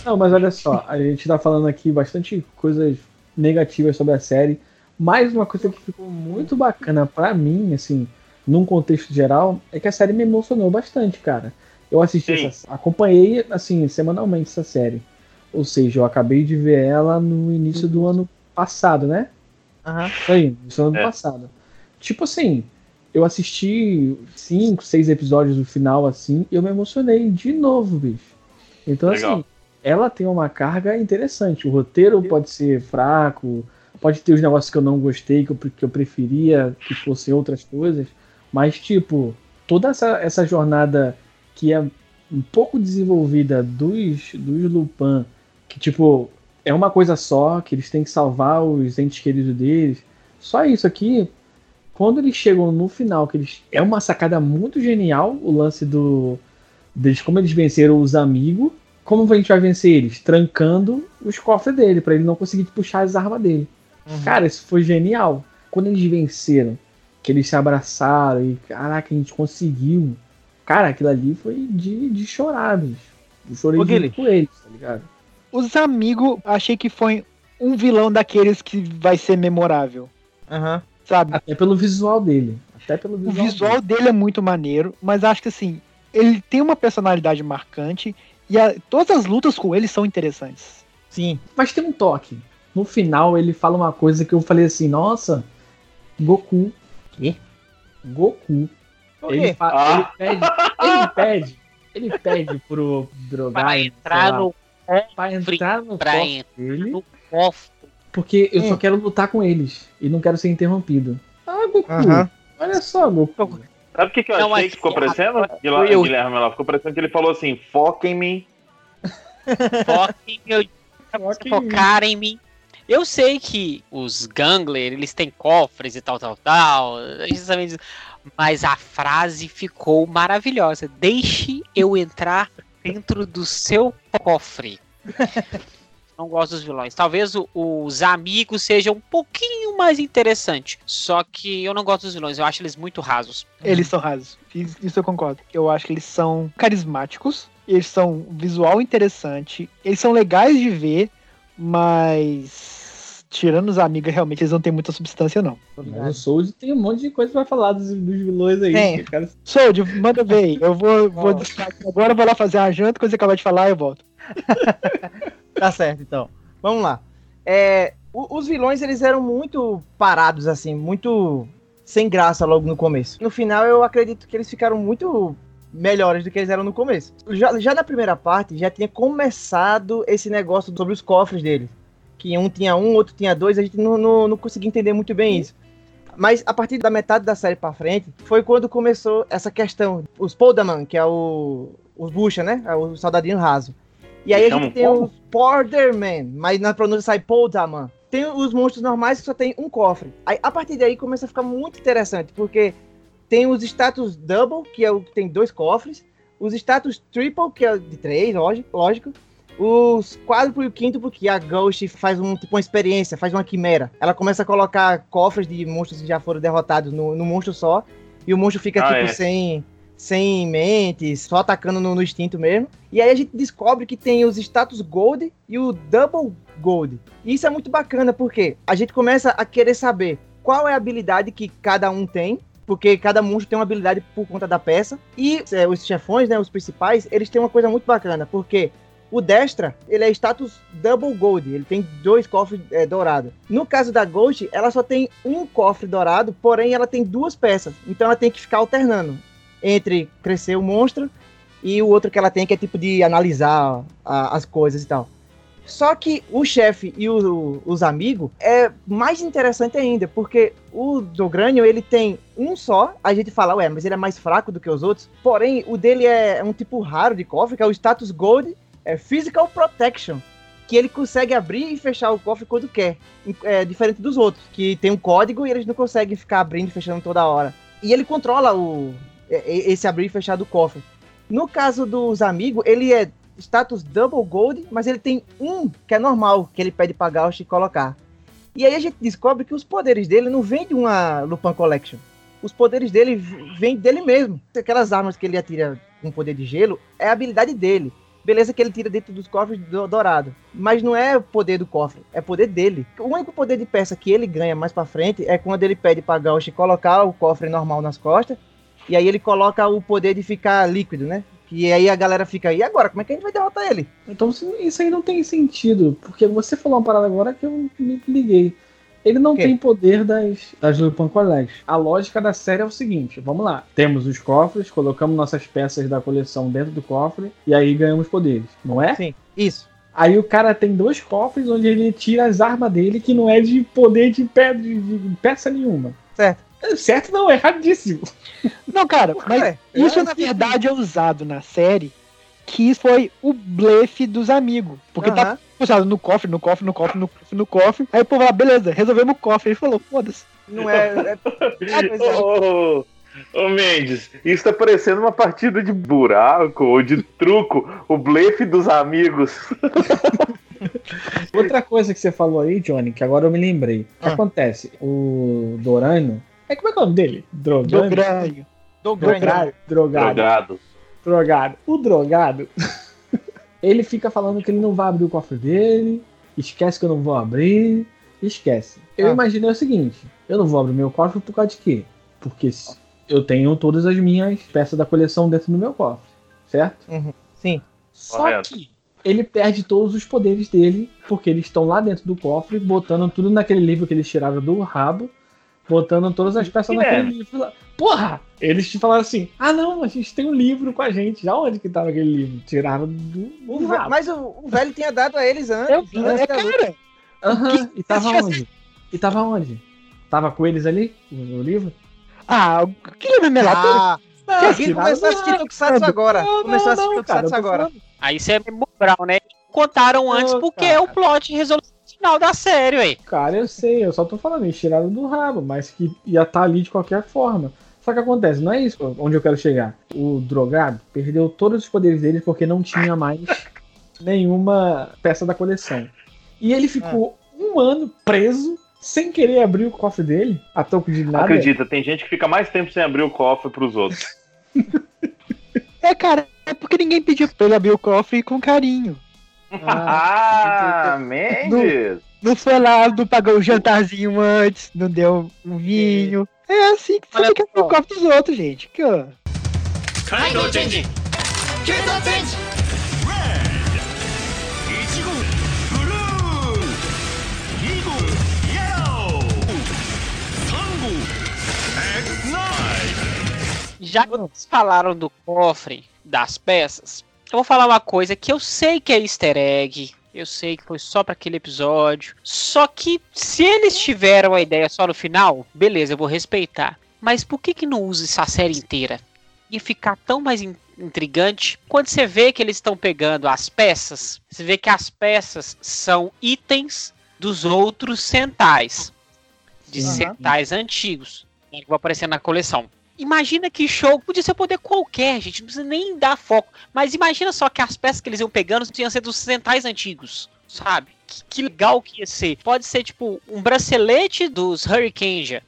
Não, mas olha só, a gente tá falando aqui bastante coisas negativas sobre a série, mas uma coisa que ficou muito bacana para mim, assim, num contexto geral, é que a série me emocionou bastante, cara. Eu assisti, essa, acompanhei, assim, semanalmente essa série. Ou seja, eu acabei de ver ela no início do ano passado, né? Aham. Isso aí, isso ano É. passado. Tipo assim, eu assisti cinco, seis episódios do final, assim, e eu me emocionei de novo, bicho. Então, Legal. assim, ela tem uma carga interessante. O roteiro pode ser fraco, pode ter os negócios que eu não gostei, que eu, que eu preferia que fossem outras coisas, mas, tipo, toda essa, essa jornada que é um pouco desenvolvida dos, dos Lupin, que tipo, é uma coisa só, que eles têm que salvar os entes queridos deles. Só isso aqui, quando eles chegam no final, que eles. É uma sacada muito genial o lance do. deles, como eles venceram os amigos. Como a gente vai vencer eles? Trancando os cofres dele, para ele não conseguir puxar as armas dele. Uhum. Cara, isso foi genial. Quando eles venceram, que eles se abraçaram e caraca, a gente conseguiu. Cara, aquilo ali foi de, de chorar, bicho. Eu chorei Ô, Guilherme. junto com eles, tá ligado? Os amigos, achei que foi um vilão daqueles que vai ser memorável, Aham. sabe? Até pelo visual dele. Até pelo O visual. visual dele é muito maneiro, mas acho que assim, ele tem uma personalidade marcante e a- todas as lutas com ele são interessantes. Sim. Mas tem um toque. No final ele fala uma coisa que eu falei assim, nossa, Goku. Quê? Goku. Ele, Ah. ele pede, ele pede, ele pede pro drogado Pra entrar no, pra entrar no pra cofre dele, no cofre. porque eu só Hum. quero lutar com eles e não quero ser interrompido. Ah, Goku. Aham. Olha só, Goku. Sabe o que, que eu Não, achei que ficou parecendo? foi Guilherme, eu. Guilherme lá, ficou parecendo que ele falou assim: foca em mim. Foca em focar em mim. Eu sei que os Gangler, eles têm cofres e tal, tal, tal. A gente sabe disso. Mas a frase ficou maravilhosa. Deixe eu entrar dentro do seu cofre. Não gosto dos vilões. Talvez o- os amigos sejam um pouquinho mais interessante. Só que eu não gosto dos vilões. Eu acho eles muito rasos. Eles são rasos. Isso isso eu concordo. Eu acho que eles são carismáticos, eles são visual interessante, eles são legais de ver, mas tirando os amigos, realmente eles não têm muita substância, não. Mas o Soul tem um monte de coisa pra falar dos, dos vilões aí. Tem. cara- Sold, manda aí. Eu vou, vou agora, vou lá fazer uma janta, quando você acabar de falar, eu volto. Tá certo, então. Vamos lá. É, o- os vilões, eles eram muito parados, assim, muito sem graça logo no começo. No final, eu acredito que eles ficaram muito melhores do que eles eram no começo. Já, já na primeira parte, já tinha começado esse negócio sobre os cofres deles. Que um tinha um, outro tinha dois, a gente não, não, não conseguia entender muito bem isso. Mas a partir da metade da série pra frente, foi quando começou essa questão. Os Poldaman, que é o. Os Bucha, né? É o soldadinho raso. E aí a gente tem os Borderman, mas na pronúncia sai Poldaman. Tem os monstros normais que só tem um cofre. Aí, a partir daí começa a ficar muito interessante, porque tem os status Double, que é o que tem dois cofres. Os status Triple, que é o de três, lógico. lógico os quádruplo e o quíntuplo, que a Ghost faz um, tipo uma experiência, faz uma quimera. Ela começa a colocar cofres de monstros que já foram derrotados no, no monstro só. E o monstro fica, Ah, tipo, é. sem, sem mente, só atacando no, no instinto mesmo. E aí a gente descobre que tem os status Gold e o Double Gold. E isso é muito bacana, porque a gente começa a querer saber qual é a habilidade que cada um tem. Porque cada monstro tem uma habilidade por conta da peça. E é, os chefões, né, os principais, eles têm uma coisa muito bacana. Porque o Destra, ele é status Double Gold, ele tem dois cofres é, dourados. No caso da Ghost, ela só tem um cofre dourado, porém ela tem duas peças. Então ela tem que ficar alternando entre crescer o monstro e o outro que ela tem, que é tipo de analisar a- as coisas e tal. Só que o chefe e o- os amigos é mais interessante ainda, porque o Dogrânio, ele tem um só, a gente fala, ué, mas ele é mais fraco do que os outros, porém, o dele é um tipo raro de cofre, que é o status Gold, é Physical Protection, que ele consegue abrir e fechar o cofre quando quer, é, diferente dos outros, que tem um código e eles não conseguem ficar abrindo e fechando toda hora. E ele controla o, é- é- esse abrir e fechar do cofre. No caso dos amigos, ele é status Double Gold, mas ele tem um que é normal, que ele pede pra Gauch colocar. E aí a gente descobre que os poderes dele não vêm de uma Lupin Collection. Os poderes dele vêm dele mesmo. Aquelas armas que ele atira com poder de gelo é a habilidade dele. Beleza que ele tira dentro dos cofres do dourado. Mas não é o poder do cofre, é poder dele. O único poder de peça que ele ganha mais pra frente é quando ele pede pra Gauch colocar o cofre normal nas costas. E aí ele coloca o poder de ficar líquido, né? E aí a galera fica, e agora? Como é que a gente vai derrotar ele? Então isso aí não tem sentido, porque você falou uma parada agora que eu me liguei. Ele não tem poder das, das Lupin Collection. A lógica da série é o seguinte: vamos lá. Temos os cofres, colocamos nossas peças da coleção dentro do cofre e aí ganhamos poderes, não é? Sim, isso. Aí o cara tem dois cofres onde ele tira as armas dele que não é de poder de, pe de, de peça nenhuma. Certo. Certo não, erradíssimo. Não, cara, mas Ué, isso é, na verdade é usado na série que foi o blefe dos amigos. Porque tá Aham. usado no cofre, no cofre, no cofre, no cofre, no cofre. Aí o povo lá, beleza, resolvemos o cofre. Ele falou, foda-se. Não é. é- pois é. Mendes, isso tá parecendo uma partida de buraco ou de truco, o blefe dos amigos. Outra coisa que você falou aí, Johnny, que agora eu me lembrei. O que Ah. acontece? O Dorano. É, como é que é o nome dele? Drogano? Drogranho. Drogado. Drogado. Drogado. Drogado. O drogado. ele fica falando que ele não vai abrir o cofre dele. Esquece que eu não vou abrir. Esquece. Eu Ah. imaginei o seguinte: eu não vou abrir meu cofre por causa de quê? Porque eu tenho todas as minhas peças da coleção dentro do meu cofre. Certo? Sim. Só Correto. que ele perde todos os poderes dele, porque eles estão lá dentro do cofre, botando tudo naquele livro que eles tiraram do rabo, botando todas as peças Que naquele merda. livro lá. Porra! Eles te falaram assim: ah, não, a gente tem um livro com a gente. Já onde que tava aquele livro? Tiraram do, O do mas o, o velho tinha dado a eles antes. É, antes é cara. Aham, e tava que- onde? E tava onde? Tava com eles ali, no livro? Ah, que lembra relatório? Ah, Não, o Gui começou a assistir Tokusatsu agora. Não, Começou a assistir não, Tokusatsu agora. Aí isso é moral, né? Contaram antes Ô, porque cara. é o plot resolução final da série, ué. Cara, eu sei, eu só tô falando, eles tiraram do rabo, mas que ia estar ali de qualquer forma. Só que acontece, não é isso onde eu quero chegar. O drogado perdeu todos os poderes dele porque não tinha mais nenhuma peça da coleção. E ele ficou um ano preso, sem querer abrir o cofre dele, a toco de nada. Acredita, tem gente que fica mais tempo sem abrir o cofre pros outros. É, cara, é porque ninguém pediu pra ele abrir o cofre com carinho. Ah, Mendes! Não, não foi lá, não pagou o jantarzinho antes, não deu um vinho. É assim que você fica no copo dos outros, gente. Que, ó. Kaido Change! Kaido Change! Já que vocês falaram do cofre das peças, eu vou falar uma coisa que eu sei que é easter egg. Eu sei que foi só pra aquele episódio. Só que se eles tiveram a ideia só no final, beleza, eu vou respeitar. Mas por que que não usa essa série inteira? Ia ficar tão mais in- intrigante. Quando você vê que eles estão pegando as peças, você vê que as peças são itens dos outros centais. De Sim. centais antigos. né, Que vão aparecer na coleção. Imagina que show, podia ser poder qualquer, gente, não precisa nem dar foco. Mas imagina só que as peças que eles iam pegando iam ser dos centais antigos, sabe? Que, que legal que ia ser. Pode ser tipo um bracelete dos Hurricane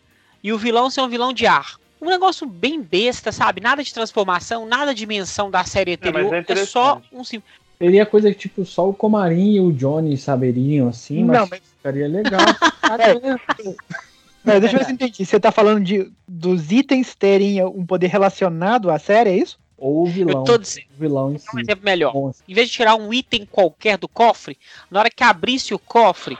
e o vilão ser um vilão de ar. Um negócio bem besta, sabe? Nada de transformação, nada de dimensão da série mas anterior. é É, só um sim. Seria coisa que, tipo, só o Comarim e o Johnny saberiam, assim, mas, Não, mas- ficaria legal. Mas deixa eu ver se eu entendi. Você tá falando de, dos itens terem um poder relacionado à série, é isso? Ou o vilão. Eu tô dizendo, O vilão em um si. exemplo melhor. Monstro. Em vez de tirar um item qualquer do cofre, na hora que abrisse o cofre,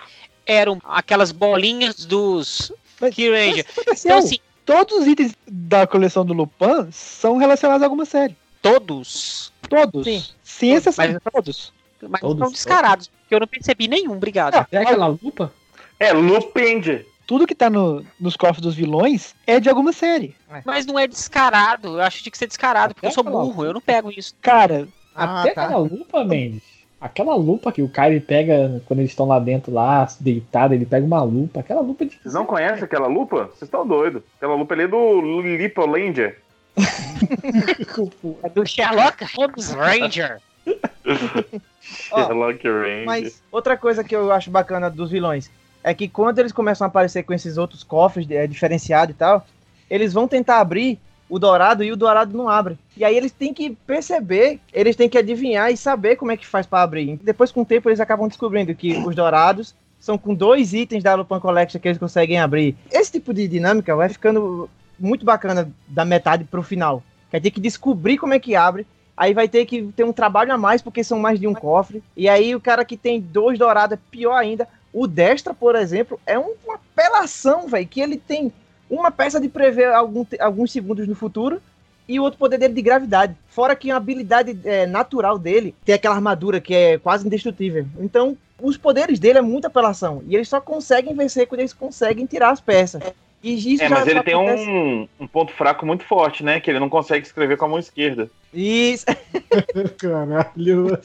eram aquelas bolinhas dos Mas- Key Ranger. Então, assim, Todos os itens da coleção do Lupin são relacionados a alguma série. todos. Todos. Sim. Sem exceção, Mas- todos. Mas Todos, estão descarados, porque eu não percebi nenhum, obrigado. Ah, É aquela lupa? É Lupend. Tudo que tá no- nos cofres dos vilões é de alguma série. Mas não é descarado. Eu acho que tinha que ser descarado, porque eu sou Até aquela- burro, eu não pego isso. Cara, Ah, Até tá. aquela lupa, Mendes. Aquela lupa que o Kyrie pega quando eles estão lá dentro, lá, deitado, ele pega uma lupa. Aquela lupa de. Vocês não conhecem aquela lupa? Vocês estão doidos. Aquela lupa ali é do Lipolander. É do Sherlock Holmes Ranger. Sherlock Ranger. Mas outra coisa que eu acho bacana dos vilões é que quando eles começam a aparecer com esses outros cofres é, diferenciados e tal, eles vão tentar abrir o dourado e o dourado não abre. E aí eles têm que perceber, eles têm que adivinhar e saber como é que faz para abrir. Depois, com o tempo, eles acabam descobrindo que os dourados são com dois itens da Lupin Collection que eles conseguem abrir. Esse tipo de dinâmica vai ficando muito bacana da metade pro final. Quer ter que descobrir como é que abre. Aí vai ter que ter um trabalho a mais, porque são mais de um cofre. E aí o cara que tem dois dourados é pior ainda. O Destra, por exemplo, é um- uma apelação, velho. Que ele tem uma peça de prever algum alguns segundos no futuro e o outro poder dele de gravidade. Fora que a habilidade é, natural dele tem aquela armadura que é quase indestrutível. Então, os poderes dele é muita apelação. E eles só conseguem vencer quando eles conseguem tirar as peças. E isso É, já mas ele tem acontece- um, um ponto fraco muito forte, né? Que ele não consegue escrever com a mão esquerda. Isso. Caralho.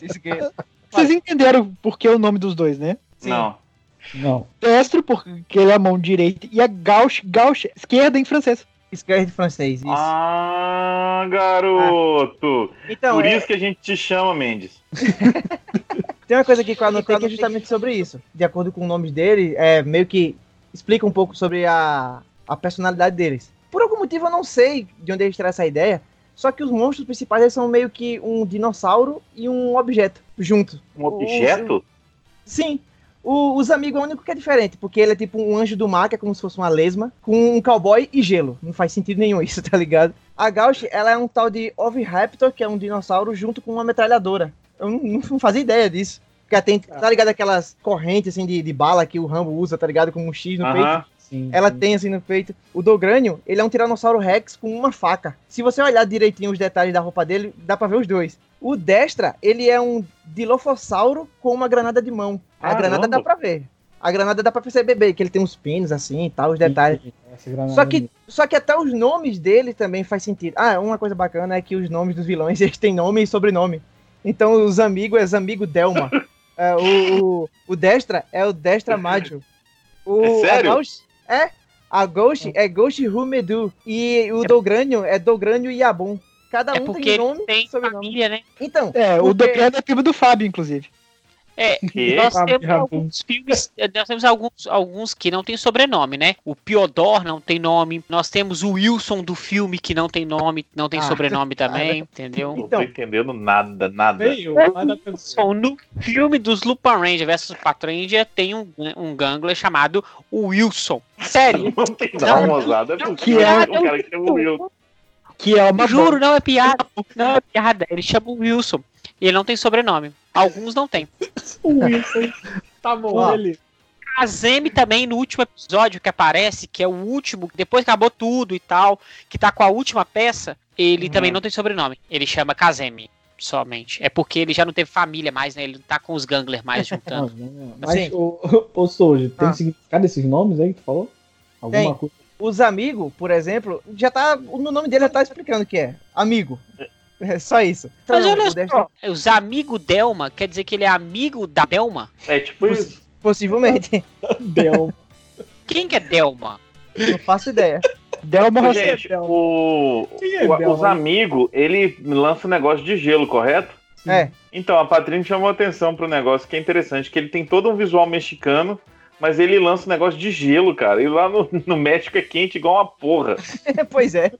Vocês entenderam por que o nome dos dois, né? Sim. Não. Não. Destro, porque ele é a mão direita, e a gauche, gauche, esquerda em francês. Esquerda em francês, isso. Ah, garoto! então, Por é- isso que a gente te chama, Mendes. tem uma coisa aqui que eu anotei que é justamente sobre isso. De acordo com o nome dele, é meio que explica um pouco sobre a, a personalidade deles. Por algum motivo eu não sei de onde eles tiraram essa ideia, só que os monstros principais eles são meio que um dinossauro e um objeto junto. Um objeto? Sim. O- os amigos é o único que é diferente, porque ele é tipo um anjo do mar, que é como se fosse uma lesma, com um cowboy e gelo. Não faz sentido nenhum isso, tá ligado? A Gauch, ela é um tal de Oviraptor, que é um dinossauro, junto com uma metralhadora. Eu não, não fazia ideia disso. Porque ela tem, tá ligado aquelas correntes assim de, de bala que o Rambo usa, tá ligado? Com um X no peito. Aham. Sim, Ela sim. tem assim no peito. O Dogrânio, ele é um Tiranossauro Rex com uma faca. Se você olhar direitinho os detalhes da roupa dele, dá pra ver os dois. O Destra, ele é um Dilophosauro com uma granada de mão. A Caramba. granada dá pra ver. A granada dá pra perceber bem, que ele tem uns pinos assim e tal, os detalhes. Só que, só que até os nomes dele também faz sentido. Ah, uma coisa bacana é que os nomes dos vilões, eles têm nome e sobrenome. Então os amigos é Zamigo Delma. É, o, o, o Destra é o Destra Maggio. O, É sério? A Gauch, é. A Ghost é Ghost Rumedu. E o Dogrânio é Dogrânio Yabon. Cada É um porque tem nome tem sobrenome. família, né? Então, É, o Porque- Dograno é primo do Fábio, inclusive. É, Que? nós temos alguns filmes, eh, nós temos alguns, alguns que não tem sobrenome, né? O Piodor não tem nome, nós temos o Wilson do filme que não tem nome, não tem Ah, sobrenome também, entendeu? Não Então. tô entendendo nada, nada. Meio, Wilson, no filme dos Lupin Ranger versus Patranger tem um, um gangler chamado Wilson. Sério, Não tem não, mozada. É não, possível que que o cara que chama o Will. Que é uma juro, não é piada, não é piada, ele chama o Wilson. E ele não tem sobrenome. Alguns não tem. O Wilson. Tá bom, Ó. ele. A Zemi também, no último episódio que aparece, que é o último, depois que acabou tudo e tal, que tá com a última peça, ele Uhum. também não tem sobrenome. Ele chama Kazemi, somente. É porque ele já não teve família mais, né? Ele não tá com os Gangler mais juntando. Mas, Assim. ô, ô, tem Ah. significado esses nomes aí que tu falou? Alguma Tem. coisa? Os amigos, por exemplo, já tá. No nome dele já tá explicando o que é. Amigo. É só isso. Então, Mas olha só, os amigos Delma, quer dizer que ele é amigo da Delma? É tipo isso. Possivelmente. Del. Quem que é Delma? Não faço ideia. Delma Ô, Rossetti. Gente, o, Quem é o- Del? os amigos, ele lança um negócio de gelo, correto? É. Então, a Patrícia chamou atenção pro negócio que é interessante, que ele tem todo um visual mexicano, mas ele lança um negócio de gelo, cara. E lá no, no México é quente igual uma porra. pois é.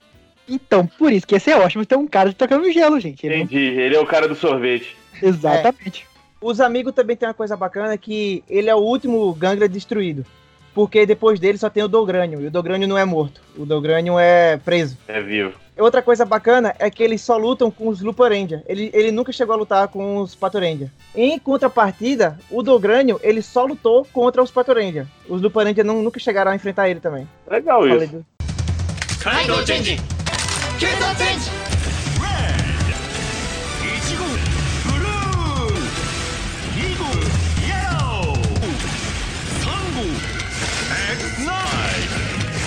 Então, por isso que ia ser ótimo ter um cara tocando gelo, gente. Ele não- Entendi. Ele é o cara do sorvete. Exatamente. Os amigos também tem uma coisa bacana que ele é o último Gangler destruído porque depois dele só tem o Dogrânio, e o Dogrânio não é morto, o Dogrânio é preso. É vivo. Outra coisa bacana é que eles só lutam com os Lupa Ele, ele nunca chegou a lutar com os Pato Em contrapartida, o Dogrânio, ele só lutou contra os Pato Os Lupa não, nunca chegaram a enfrentar ele também. Legal isso. Do... Kaido Denji! Kaido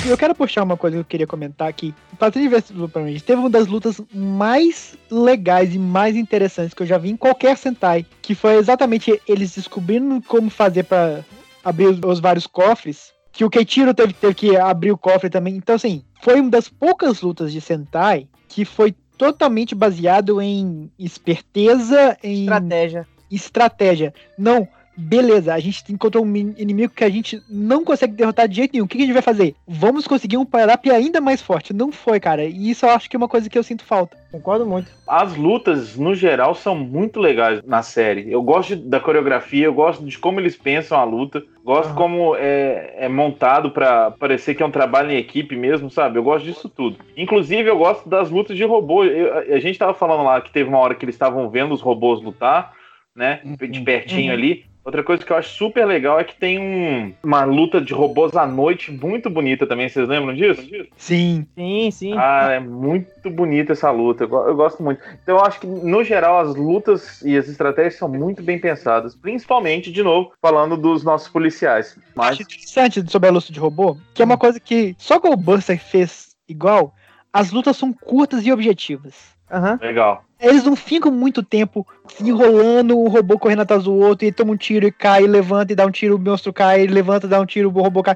Eu quero puxar uma coisa que eu queria comentar aqui. Patrulha vs Ranger teve uma das lutas mais legais e mais interessantes que eu já vi em qualquer Sentai, que foi exatamente eles descobrindo como fazer pra abrir os, os vários cofres, que o Keiichiro teve, teve que abrir o cofre também. Então, assim, foi uma das poucas lutas de Sentai que foi totalmente baseado em esperteza, em Estratégia. estratégia. Não, beleza, a gente encontrou um inimigo que a gente não consegue derrotar de jeito nenhum. O que a gente vai fazer? Vamos conseguir um power-up ainda mais forte. Não foi, cara. E isso eu acho que é uma coisa que eu sinto falta. Concordo muito. As lutas, no geral, são muito legais na série. Eu gosto da coreografia, eu gosto de como eles pensam a luta, gosto Aham. como é, é montado pra parecer que é um trabalho em equipe mesmo, sabe? Eu gosto disso tudo. Inclusive, eu gosto das lutas de robô. Eu- a gente tava falando lá que teve uma hora que eles estavam vendo os robôs lutar, né? De pertinho Uhum. ali. Outra coisa que eu acho super legal é que tem um- uma luta de robôs à noite muito bonita também. Vocês lembram disso? Sim. Sim, sim. Ah, é muito bonita essa luta. Eu, eu gosto muito. Então eu acho que, no geral, as lutas e as estratégias são muito bem pensadas. Principalmente, de novo, falando dos nossos policiais. Mas Acho interessante sobre a luta de robô, que é uma coisa que só Goldbuster fez igual. As lutas são curtas e objetivas. Aham. legal. Eles não ficam muito tempo enrolando, o robô correndo atrás do outro, e toma um tiro e cai, levanta e dá um tiro, o monstro cai, levanta e dá um tiro, o robô cai.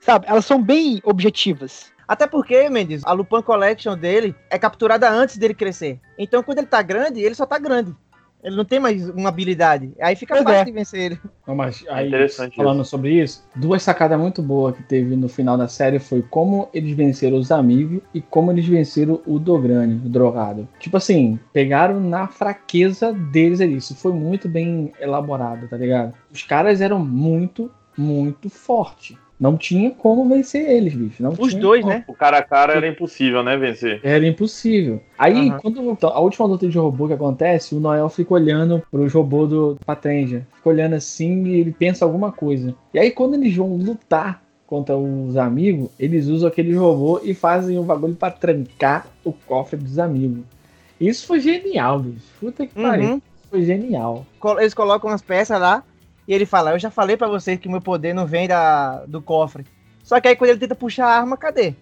Sabe, elas são bem objetivas. Até porque, Mendes, a Lupin Collection dele é capturada antes dele crescer. Então, quando ele tá grande, ele só tá grande. Ele não tem mais uma habilidade. Aí fica Pois fácil é. de vencer ele. Não, mas aí, Interessante falando sobre isso, duas sacadas muito boas que teve no final da série foi como eles venceram os amigos e como eles venceram o Dograne, o drogado. Tipo assim, pegaram na fraqueza deles ali. Isso foi muito bem elaborado, tá ligado? Os caras eram muito, muito fortes. Não tinha como vencer eles, bicho. Não Os tinha dois, como. né? O cara a cara era impossível, né, vencer. Era impossível. Aí, Aham. quando a última luta de robô que acontece, o Noel fica olhando pros robôs do Patrenja. Fica olhando assim e ele pensa alguma coisa. E aí, quando eles vão lutar contra os amigos, eles usam aquele robô e fazem um bagulho pra trancar o cofre dos amigos. Isso foi genial, bicho. Puta que pariu. Uhum. Isso foi genial. Eles colocam as peças lá e ele fala: Eu já falei pra vocês que o meu poder não vem da, do cofre. Só que aí quando ele tenta puxar a arma, cadê?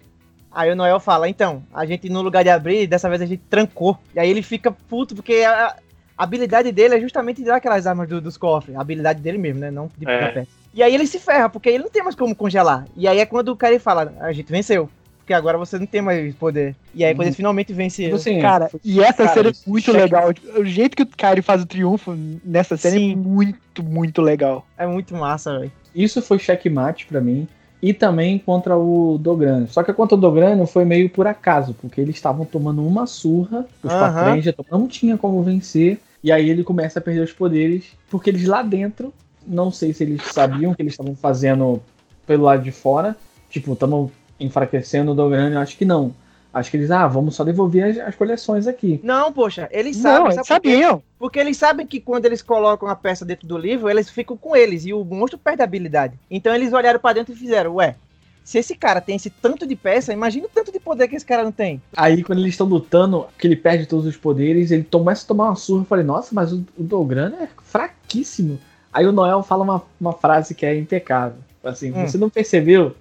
Aí o Noel fala: Então, a gente no lugar de abrir, dessa vez a gente trancou. E aí ele fica puto porque a, a habilidade dele é justamente dar aquelas armas do- dos cofres. A habilidade dele mesmo, né? Não de É. peça. E aí ele se ferra, porque ele não tem mais como congelar. E aí é quando o cara fala: A gente venceu. Porque agora você não tem mais poder. E aí quando Uhum. ele finalmente vence Tipo ele. assim, Cara, e essa cara, série é muito cheque- legal. O jeito que o Kyrie faz o triunfo nessa série é Sim. muito, muito legal. É muito massa, velho. Isso foi checkmate pra mim. E também contra o Dograno. Só que contra o Dograno foi meio por acaso, porque eles estavam tomando uma surra, os Aham. Patrenja não tinha como vencer. E aí ele começa a perder os poderes, porque eles lá dentro, não sei se eles sabiam que eles estavam fazendo pelo lado de fora. Tipo, estamos enfraquecendo o Dograno, eu acho que não. Acho que eles, ah, vamos só devolver as, as coleções aqui. Não, poxa, eles Não, sabem. eles sabe sabiam. Porque eles sabem que quando eles colocam a peça dentro do livro, eles ficam com eles e o monstro perde a habilidade. Então eles olharam pra dentro e fizeram, ué, se esse cara tem esse tanto de peça, imagina o tanto de poder que esse cara não tem. Aí quando eles estão lutando, que ele perde todos os poderes, ele começa a tomar uma surra. Eu falei, nossa, mas o, o Dograno é fraquíssimo. Aí o Noel fala uma, uma frase que é impecável. Assim, Hum. você não percebeu,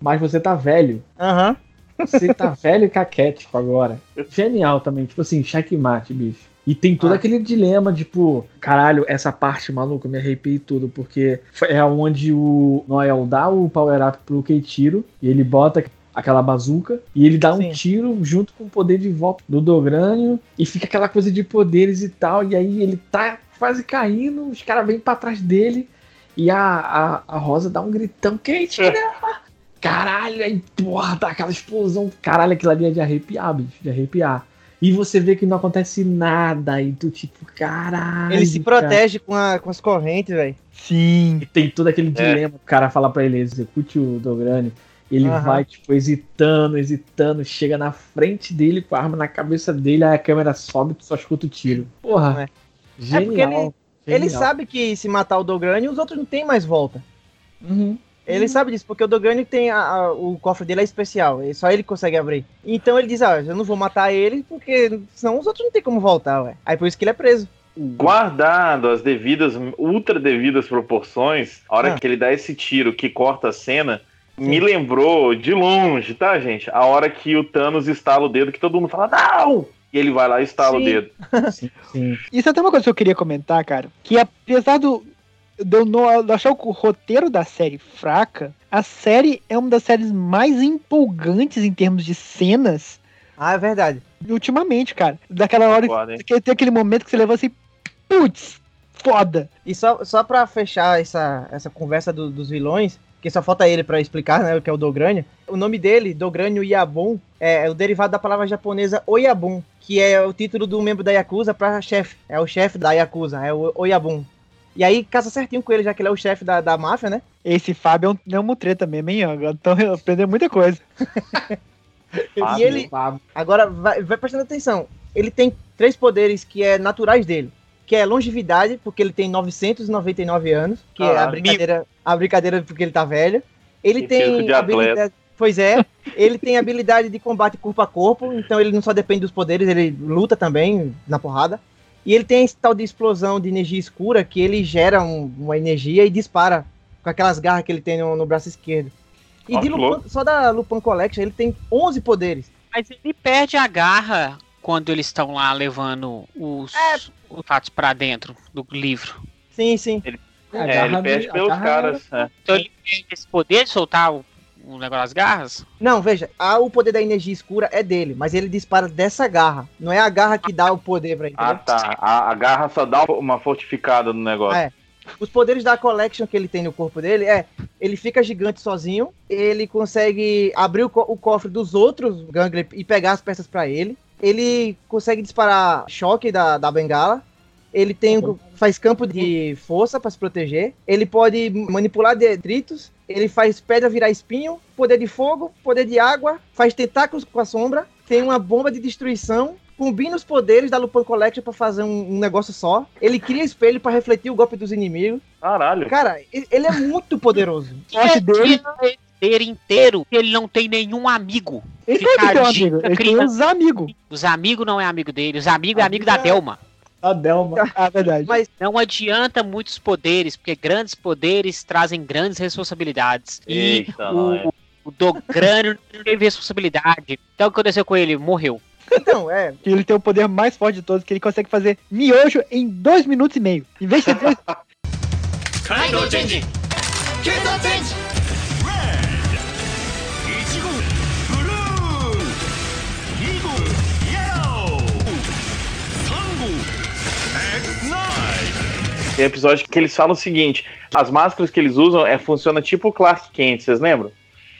mas você tá velho. Aham. Você tá velho e caquético agora. Genial também, tipo assim, checkmate, bicho. E tem todo Ah. aquele dilema, tipo, caralho, essa parte maluca, eu me arrepiei tudo, porque é onde o Noel dá o power-up pro Keitiro e ele bota aquela bazuca e ele dá um Sim. tiro junto com o poder de volta do Dogrânio e fica aquela coisa de poderes e tal, e aí ele tá quase caindo, os caras vêm pra trás dele e a, a, a Rosa dá um gritão, Keitiro! Caralho, aí, porra, dá aquela explosão. Caralho, aquilo ali é de arrepiar, bicho, de arrepiar. E você vê que não acontece nada, e tu, tipo, caralho. Ele se cara. protege com, a- com as correntes, velho. Sim. E tem todo aquele dilema. O cara fala pra ele, execute o Dograni. Ele Aham. vai, tipo, hesitando, hesitando, chega na frente dele com a arma na cabeça dele, aí a câmera sobe e tu só escuta o tiro. Porra, É. genial. porque ele- Ele genial. sabe que se matar o Dograni, os outros não tem mais volta. Uhum. Ele sabe disso, porque o Dograni tem a- a- o cofre dele é especial, e só ele consegue abrir. Então ele diz, ah, eu não vou matar ele, porque senão os outros não tem como voltar, ué. Aí por isso que ele é preso. Guardado as devidas, ultra devidas proporções, a hora Ah. que ele dá esse tiro que corta a cena, me lembrou de longe, tá, gente? A hora que o Thanos estala o dedo, que todo mundo fala, não! E ele vai lá e estala Sim. o dedo. Sim, sim. Isso é até uma coisa que eu queria comentar, cara. Que apesar do. Não de eu achar o roteiro da série fraca, a série é uma das séries mais empolgantes em termos de cenas Ah, é verdade. ultimamente, cara. Daquela hora que tem aquele momento que você leva assim, putz, foda. E só, só pra fechar essa, essa conversa do- dos vilões, que só falta ele pra explicar, né, o que é o Dogrania. O nome dele, Dogrânio Yabun, é, o derivado da palavra japonesa Oyabun, que é o título do membro da Yakuza pra chefe. É o chefe da Yakuza, é o Oyabun. E aí casa certinho com ele, já que ele é o chefe da, da máfia, né? Esse Fábio é um, é um mutreta mesmo, hein? Então eu aprendi muita coisa. e ele, agora vai, vai prestando atenção, ele tem três poderes que é naturais dele. que é longevidade, porque ele tem 999 anos, que é a Caralho. brincadeira, a brincadeira porque ele tá velho. Ele E físico tem habilidade, pois é, ele tem habilidade de combate corpo a corpo, então ele não só depende dos poderes, ele luta também na porrada. E ele tem esse tal de explosão de energia escura que ele gera um- uma energia e dispara com aquelas garras que ele tem no, no braço esquerdo. E de Lupin- só da Lupin Collection ele tem 11 poderes. Mas ele perde a garra quando eles estão lá levando os, É. os fatos pra dentro do livro. Sim, sim. A É, ele perde pelos caras. é. Então ele perde esse poder de soltar o, o negócio das garras? Não, veja, a- o poder da energia escura é dele, mas ele dispara dessa garra. Não é a garra que dá o poder pra ele. Ah, tá. A, a garra só dá uma fortificada no negócio. É. Os poderes da Collection que ele tem no corpo dele é: ele fica gigante sozinho, ele consegue abrir o, co- o cofre dos outros Gangler e pegar as peças pra ele. Ele consegue disparar choque da, da bengala. Ele tem um- faz campo de força pra se proteger. Ele pode manipular detritos. Ele faz pedra virar espinho. Poder de fogo, poder de água. Faz tentáculos com a sombra. Tem uma bomba de destruição. Combina os poderes da Lupin Collection pra fazer um, um negócio só. Ele cria espelho pra refletir o golpe dos inimigos. Caralho. Cara, ele é muito poderoso. sorte dele. Ele poder inteiro ele não tem nenhum amigo. Ele tem ter um Ficadinho, amigo. Ele tem uns amigos. Os amigos não é amigo dele, os amigos é amigo da Amigo é- Delma. A Delma. Ah, verdade. Mas Não adianta muitos poderes, porque grandes poderes trazem grandes responsabilidades. E Eita, não é. o, o Dogrânio não teve responsabilidade. Então o que aconteceu com ele? Morreu. então, é. Ele tem o poder mais forte de todos, que ele consegue fazer miojo em dois minutos e meio. Em vez de ser dois, Tem episódio que eles falam o seguinte: as máscaras que eles usam é, funciona tipo o Clark Kent, vocês lembram?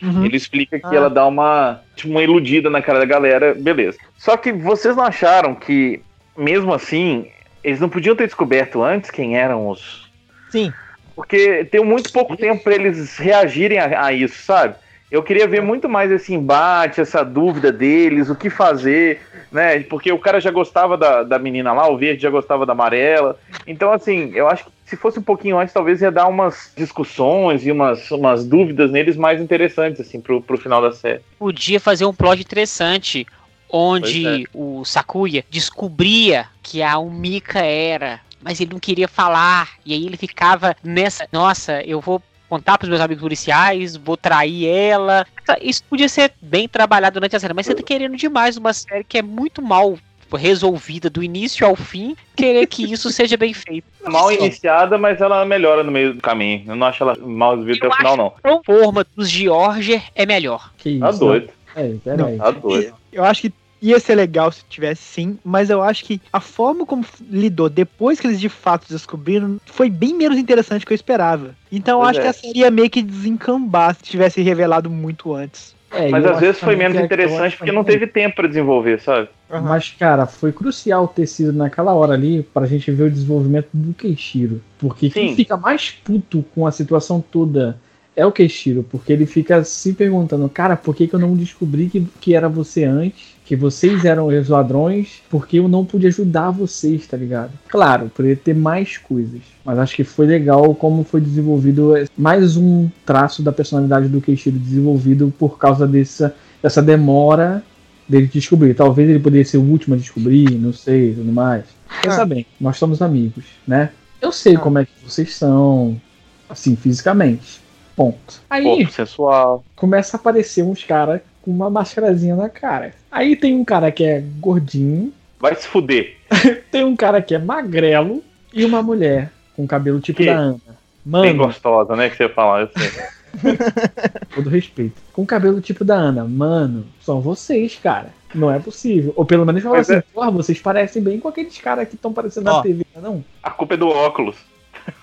Uhum. Ele explica que Ah. ela dá uma, tipo, uma iludida na cara da galera, beleza. Só que vocês não acharam que, mesmo assim, eles não podiam ter descoberto antes quem eram os. Sim. Porque tem muito pouco tempo pra eles reagirem a, a isso, sabe? Eu queria ver muito mais esse embate, essa dúvida deles, o que fazer, né? Porque o cara já gostava da, da menina lá, o verde já gostava da amarela. Então, assim, eu acho que se fosse um pouquinho antes, talvez ia dar umas discussões e umas, umas dúvidas neles mais interessantes, assim, pro, pro final da série. Podia fazer um plot interessante. Onde é. o Sakuya descobria que a Umika era, mas ele não queria falar. E aí ele ficava nessa, nossa, eu vou contar pros meus amigos policiais, vou trair ela. Isso podia ser bem trabalhado durante a série, mas você tá querendo demais uma série que é muito mal resolvida do início ao fim, querer que isso seja bem feito. Mal iniciada, mas ela melhora no meio do caminho. Eu não acho ela mal resolvida até o final, não. A forma dos Georger é melhor. Que isso? Tá doido, É, peraí. tá doido. Eu acho que ia ser legal se tivesse sim, mas eu acho que a forma como lidou depois que eles de fato descobriram foi bem menos interessante do que eu esperava. Então eu acho é. que a série ia meio que desencambar se tivesse revelado muito antes. É, Mas às vezes foi menos interessante porque não teve tempo pra desenvolver, sabe? Mas, cara, foi crucial ter sido naquela hora ali pra gente ver o desenvolvimento do Keishiro. Porque quem Sim. fica mais puto com a situação toda é o Keishiro. Porque ele fica se perguntando, cara, por que, que eu não descobri que, que era você antes? Que vocês eram os ladrões? Porque eu não pude ajudar vocês, tá ligado? Claro, poderia ter mais coisas. Mas acho que foi legal como foi desenvolvido mais um traço da personalidade do Keishiro desenvolvido por causa dessa, dessa demora dele descobrir. Talvez ele poderia ser o último a descobrir, não sei, tudo mais. Pensa Ah. bem, nós somos amigos, né? Eu sei Ah. como é que vocês são, assim, fisicamente. Ponto. Aí sensual. começa a aparecer uns caras com uma mascarazinha na cara. Aí tem um cara que é gordinho, Vai se fuder. tem um cara que é magrelo e uma mulher com cabelo tipo Que? da Ana. Bem Mano, gostosa, né? Que você ia falar. Eu sei. todo respeito. Com cabelo tipo da Ana. Mano, são vocês, cara. Não é possível. Ou pelo menos falar assim, é. porra, vocês parecem bem com aqueles caras que estão parecendo na Ó. TV, não? A culpa é do óculos.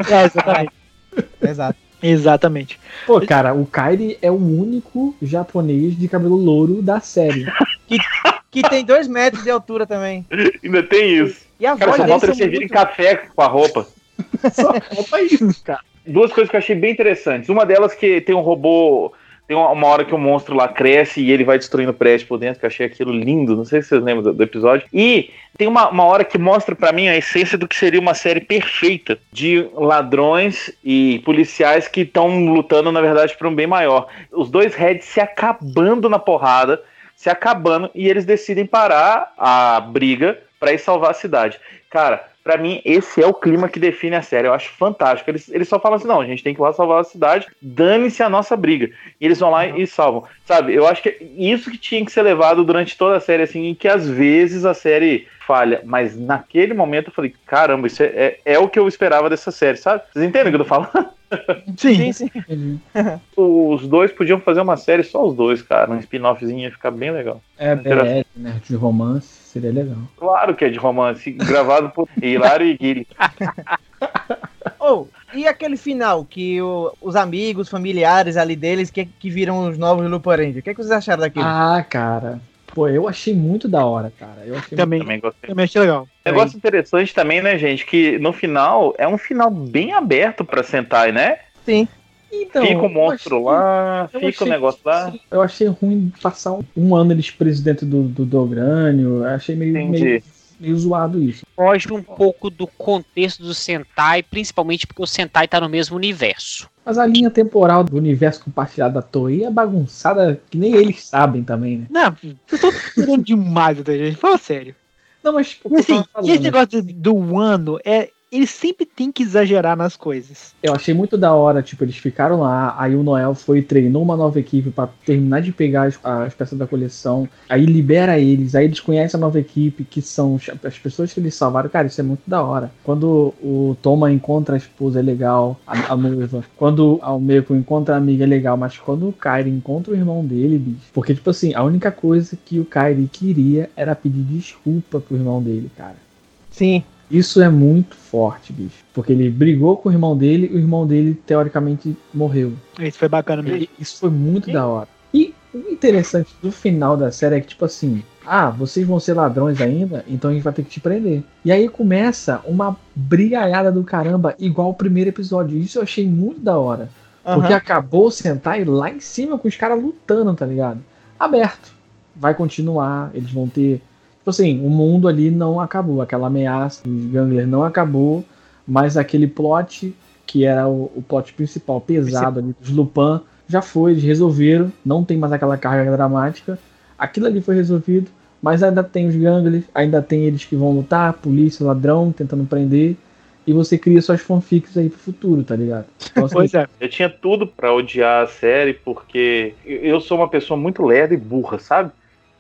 É, exatamente. Exato. Exatamente. Pô, cara, o Kairi é o único japonês de cabelo louro da série. Que tem dois metros de altura também. Ainda tem isso. E a Cara, voz só falta são eles servirem muito... café com a roupa. Só falta isso, cara. Duas coisas que eu achei bem interessantes. Uma delas que tem um robô Tem uma, hora que o monstro lá cresce e ele vai destruindo o prédio por dentro, que eu achei aquilo lindo. Não sei se vocês lembram do, do episódio. E tem uma, uma hora que mostra pra mim a essência do que seria uma série perfeita de ladrões e policiais que estão lutando, na verdade, por um bem maior. Os dois heads se acabando na porrada, se acabando, e eles decidem parar a briga pra ir salvar a cidade. Cara, pra mim, esse é o clima que define a série. Eu acho fantástico. Eles, eles só falam assim: não, a gente tem que ir lá salvar a cidade, dane-se a nossa briga. E eles vão lá e salvam. Sabe, eu acho que é isso que tinha que ser levado durante toda a série, assim, e que às vezes a série falha. Mas naquele momento eu falei: caramba, isso é, é, é o que eu esperava dessa série, sabe? Vocês entendem o que eu tô falando? Sim. sim. Os dois podiam fazer uma série só os dois, cara. Um spin-offzinho ia ficar bem legal. É. BL, né? De romance, seria legal. Claro que é de romance, gravado por Hilário e Guilherme. Oh, e aquele final que o- os amigos, familiares ali deles que, que viram os novos Ranger? O que, é que vocês acharam daquilo? Ah, cara. Pô, eu achei muito da hora, cara. Eu achei Também, Também gostei. também achei legal. Negócio interessante também, né, gente? Que no final é um final bem aberto pra Sentai, né? Sim. Então, fica o eu monstro achei- lá, eu fica o negócio lá. Eu achei ruim passar um, um ano eles presos dentro do, do Dogrânio. Eu achei meio, Entendi. meio, meio zoado isso. Foge um pouco do contexto do Sentai, principalmente porque o Sentai tá no mesmo universo. Mas a linha temporal do universo compartilhado da Toei é bagunçada que nem eles sabem também, né? Não, vocês estão querendo demais da gente. Fala sério. Não, mas tipo, assim, eu e esse falando, negócio do, do ano é. Eles sempre têm que exagerar nas coisas. eu achei muito da hora, tipo, eles ficaram lá, aí o Noel foi e treinou uma nova equipe pra terminar de pegar as, as peças da coleção, aí libera eles, aí eles conhecem a nova equipe, que são as pessoas que eles salvaram, cara, isso é muito da hora. Quando o Toma encontra a esposa é legal, a, a noiva, quando o Meiko encontra a amiga é legal, mas quando o Kairi encontra o irmão dele, bicho, porque tipo assim, a única coisa que o Kairi queria era pedir desculpa pro irmão dele, cara. Sim. Isso é muito forte, bicho. Porque ele brigou com o irmão dele e o irmão dele, teoricamente, morreu. Isso foi bacana mesmo. E isso foi muito da hora. E o interessante do final da série é que, tipo assim, ah, vocês vão ser ladrões ainda, então a gente vai ter que te prender. E aí começa uma brigaiada do caramba, igual o primeiro episódio. Isso eu achei muito da hora. Porque Aham. acabou o Sentai lá em cima com os caras lutando, tá ligado? Aberto. Vai continuar, eles vão ter. Tipo assim, o mundo ali não acabou. Aquela ameaça dos ganglers não acabou, mas aquele plot, que era o, o plot principal, pesado ali, dos Lupin, já foi, eles resolveram. Não tem mais aquela carga dramática. Aquilo ali foi resolvido, mas ainda tem os ganglers, ainda tem eles que vão lutar, polícia, ladrão, tentando prender. E você cria suas fanfics aí pro futuro, tá ligado? Então, assim, Pois é. Eu tinha tudo pra odiar a série, porque eu sou uma pessoa muito lerda e burra, sabe?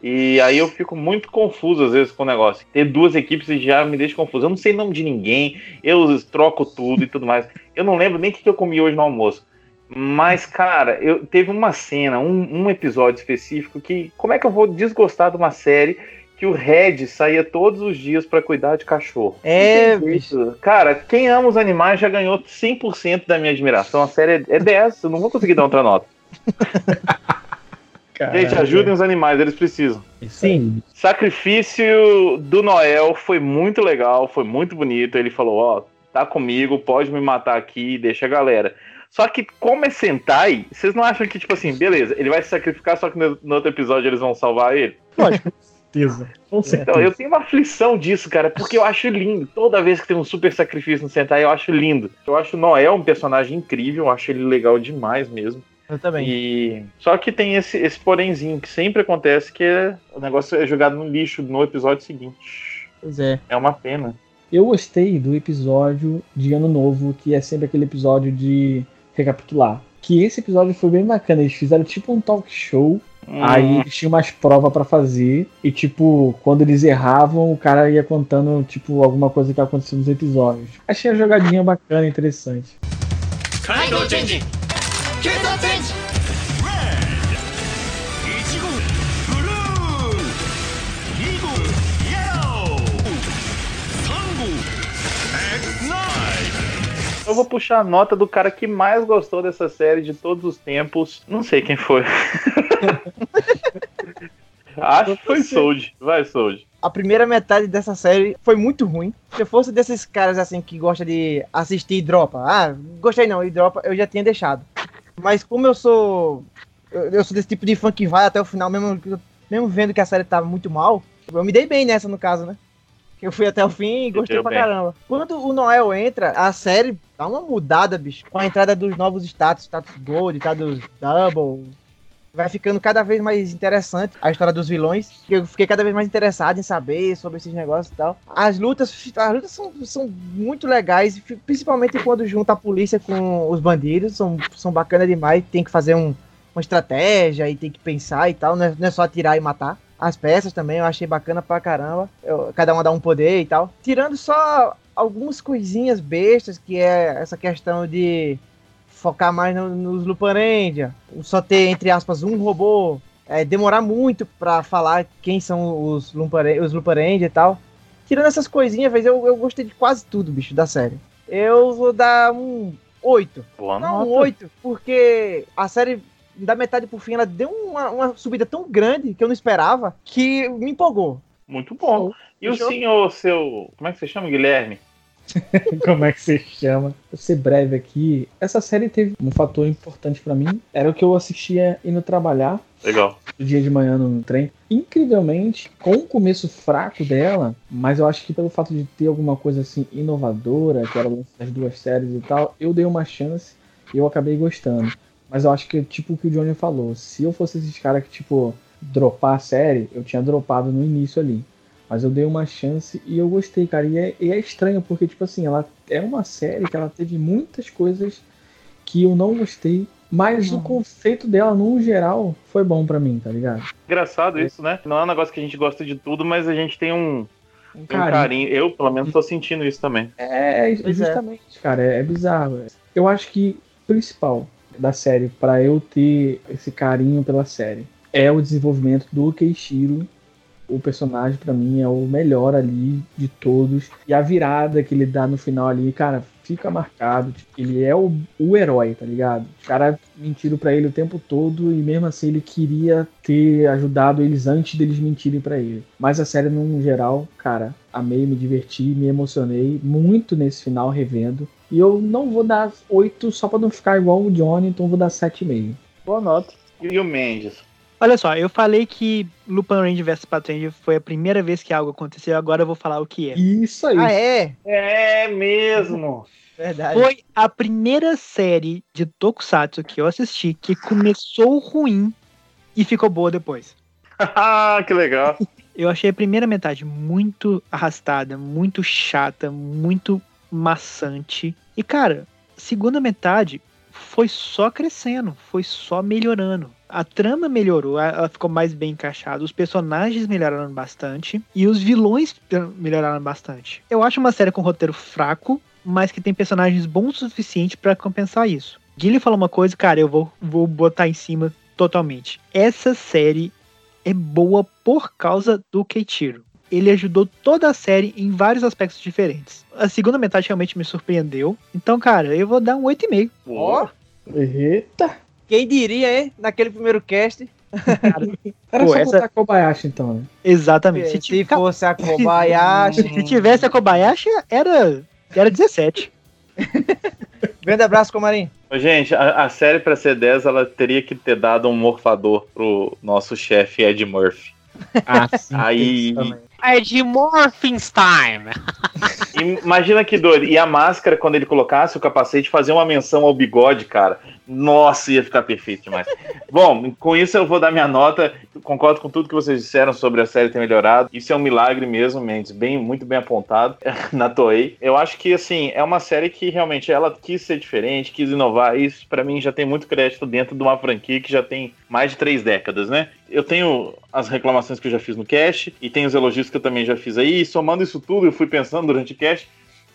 E aí eu fico muito confuso às vezes com o negócio. Ter duas equipes já me deixa confuso. Eu não sei nome de ninguém, eu troco tudo e tudo mais. Eu não lembro nem o que eu comi hoje no almoço. Mas, cara, eu teve uma cena, um, um episódio específico que. Como é que eu vou desgostar de uma série que o Red saía todos os dias pra cuidar de cachorro? É, jeito. Cara, quem ama os animais já ganhou 100% da minha admiração. A série é, é 10, eu não vou conseguir dar outra nota. Gente, caralho, ajudem os animais, eles precisam. Aí. Sacrifício do Noel foi muito legal, foi muito bonito. Ele falou: Ó, tá comigo, pode me matar aqui, deixa a galera. Só que, como é Sentai, vocês não acham que, tipo assim, beleza, ele vai se sacrificar, só que no, no outro episódio eles vão salvar ele? certeza. Com Então, certeza. eu tenho uma aflição disso, cara, porque eu acho lindo. Toda vez que tem um super sacrifício no Sentai, eu acho lindo. Eu acho o Noel um personagem incrível, eu acho ele legal demais mesmo. Eu também. E só que tem esse, esse porémzinho que sempre acontece, que é, o negócio é jogado no lixo no episódio seguinte. Pois é. É uma pena. Eu gostei do episódio de Ano Novo, que é sempre aquele episódio de recapitular. Que esse episódio foi bem bacana. Eles fizeram tipo um talk show. Aí Hum, eles tinham umas provas pra fazer. E tipo, quando eles erravam, o cara ia contando, tipo, alguma coisa que aconteceu nos episódios. Achei a jogadinha bacana, interessante. カ eu vou puxar a nota do cara que mais gostou dessa série de todos os tempos. Não sei quem foi. Acho que foi Sold. Vai, Sold a primeira metade dessa série foi muito ruim. Se eu fosse desses caras assim que gosta de assistir e dropa, ah, gostei não, e dropa, eu já tinha deixado. Mas como eu sou Eu, sou desse tipo de fã que vai até o final, mesmo, mesmo vendo que a série tava muito mal. Eu me dei bem nessa, no caso, né? Eu fui até o fim e gostei deu pra bem. caramba. Quando o Noel entra, a série dá uma mudada, bicho. Com a entrada dos novos status, status Gold, status Double. Vai ficando cada vez mais interessante a história dos vilões. Eu fiquei cada vez mais interessado em saber sobre esses negócios e tal. As lutas, as lutas são, são muito legais, principalmente quando junta a polícia com os bandidos. São, são bacanas demais. Tem que fazer um, uma estratégia e tem que pensar e tal. Não é, não é só atirar e matar. As peças também eu achei bacana pra caramba. Eu- cada uma dá um poder e tal. Tirando só algumas coisinhas bestas, que é essa questão de focar mais no- nos Luparendia. Só ter, entre aspas, um robô. É, demorar muito pra falar quem são os Lumparen- os Luparendia e tal. Tirando essas coisinhas, velho, eu, eu gostei de quase tudo, bicho, da série. Eu vou dar um 8. Boa Não, um nota. 8, porque a série, da metade pro fim, ela deu uma, uma subida tão grande que eu não esperava, que me empolgou. Muito bom. E o senhor, seu. Como é que você chama, Guilherme? Como é que se chama? Vou ser breve aqui. Essa série teve um fator importante pra mim. Era o que eu assistia indo trabalhar Legal. do dia de manhã no trem. Incrivelmente, com o começo fraco dela, mas eu acho que pelo fato de ter alguma coisa assim inovadora, que era das duas séries e tal, eu dei uma chance e eu acabei gostando. Mas eu acho que, tipo o que o Johnny falou, se eu fosse esses caras que, tipo, dropar a série, eu tinha dropado no início ali. Mas eu dei uma chance e eu gostei, cara. E é, e é estranho, porque, tipo assim, ela é uma série que ela teve muitas coisas que eu não gostei. Mas o conceito dela, no geral, foi bom pra mim, tá ligado? Engraçado isso, né? Não é um negócio que a gente gosta de tudo, mas a gente tem um, Um um carinho. carinho. Eu, pelo menos, tô sentindo isso também. É, é, é. justamente, cara, é, é bizarro. Eu acho que o principal da série, pra eu ter esse carinho pela série, é o desenvolvimento do Keishiro. O personagem, pra mim, é o melhor ali de todos. E a virada que ele dá no final ali, cara, fica marcado. Tipo, Ele é o, o herói, tá ligado? Os caras mentiram pra ele o tempo todo e mesmo assim ele queria ter ajudado eles antes deles mentirem pra ele. Mas a série, no geral, cara, amei, me diverti, me emocionei muito nesse final revendo. E eu não vou dar 8 só pra não ficar igual o Johnny, então vou dar 7,5. Boa nota. E o Mendes? Olha só, eu falei que Lupin Range vs Patrande foi a primeira vez que algo aconteceu, agora eu vou falar o que é. Isso aí. Ah, é? É mesmo. Verdade. Foi a primeira série de Tokusatsu que eu assisti que começou ruim e ficou boa depois. Ah, que legal. Eu achei a primeira metade muito arrastada, muito chata, muito maçante. E cara, segunda metade foi só crescendo, foi só melhorando. A trama melhorou, ela ficou mais bem encaixada, os personagens melhoraram bastante e os vilões melhoraram bastante. Eu acho uma série com roteiro fraco, mas que tem personagens bons o suficiente pra compensar isso. Guilherme falou uma coisa, cara, eu vou, vou botar em cima totalmente. Essa série é boa por causa do Keiichiro. Ele ajudou toda a série em vários aspectos diferentes. A segunda metade realmente me surpreendeu. Então, cara, eu vou dar um 8,5. Ó, Eita! quem diria, hein? Naquele primeiro cast, Era Pô, só essa- botar Kobayashi então, né? Exatamente. se, Se, ti- fosse a Kobayashi. se tivesse a Kobayashi, era, era 17. Grande abraço, Comarim. Gente, a, a série pra ser 10, ela teria que ter dado um morfador pro nosso chefe Ed Murphy. Ah, sim. Aí, É de Morphings Time. imagina que doido. E a máscara, quando ele colocasse o capacete, fazia uma menção ao bigode, cara. Nossa, ia ficar perfeito demais. Bom, com isso eu vou dar minha nota. Concordo com tudo que vocês disseram sobre a série ter melhorado. Isso é um milagre mesmo, Mendes. Bem, muito bem apontado na Toei. Eu acho que, assim, é uma série que realmente ela quis ser diferente, quis inovar. Isso, pra mim, já tem muito crédito dentro de uma franquia que já tem mais de três décadas, né? Eu tenho as reclamações que eu já fiz no cast e tem os elogios que eu também já fiz aí. E somando isso tudo, eu fui pensando durante o cast.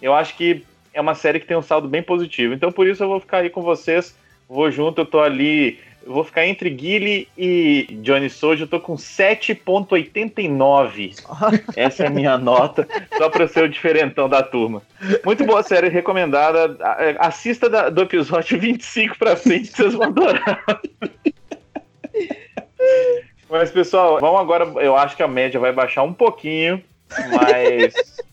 Eu acho que é uma série que tem um saldo bem positivo. Então, por isso, eu vou ficar aí com vocês. Vou junto, eu tô ali. Eu vou ficar entre Guile e Johnny Soja. Eu tô com 7,89. Essa é a minha nota, só pra ser o diferentão da turma. Muito boa série, recomendada. A- Assista da- do episódio 25 pra frente, vocês vão adorar. Mas, pessoal, vamos agora. Eu acho que a média vai baixar um pouquinho, mas.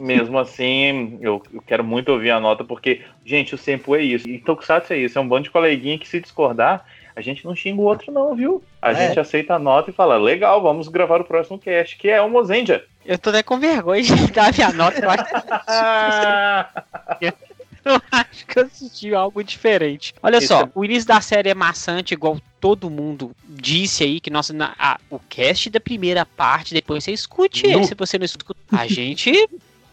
Mesmo assim, eu, eu quero muito ouvir a nota, porque, gente, o Sempo é isso. E Tokusatsu é isso. É um bando de coleguinha que, se discordar, a gente não xinga o outro, não, viu? A É. gente aceita a nota e fala, legal, vamos gravar o próximo cast, que é o Mozendia. Eu tô até com vergonha de dar minha nota. Eu acho, eu acho que eu assisti algo diferente. Olha só, é- o início da série é maçante, igual todo mundo disse aí, que nossa, na- a- o cast da primeira parte, depois você escute ele, se você não escuta. A gente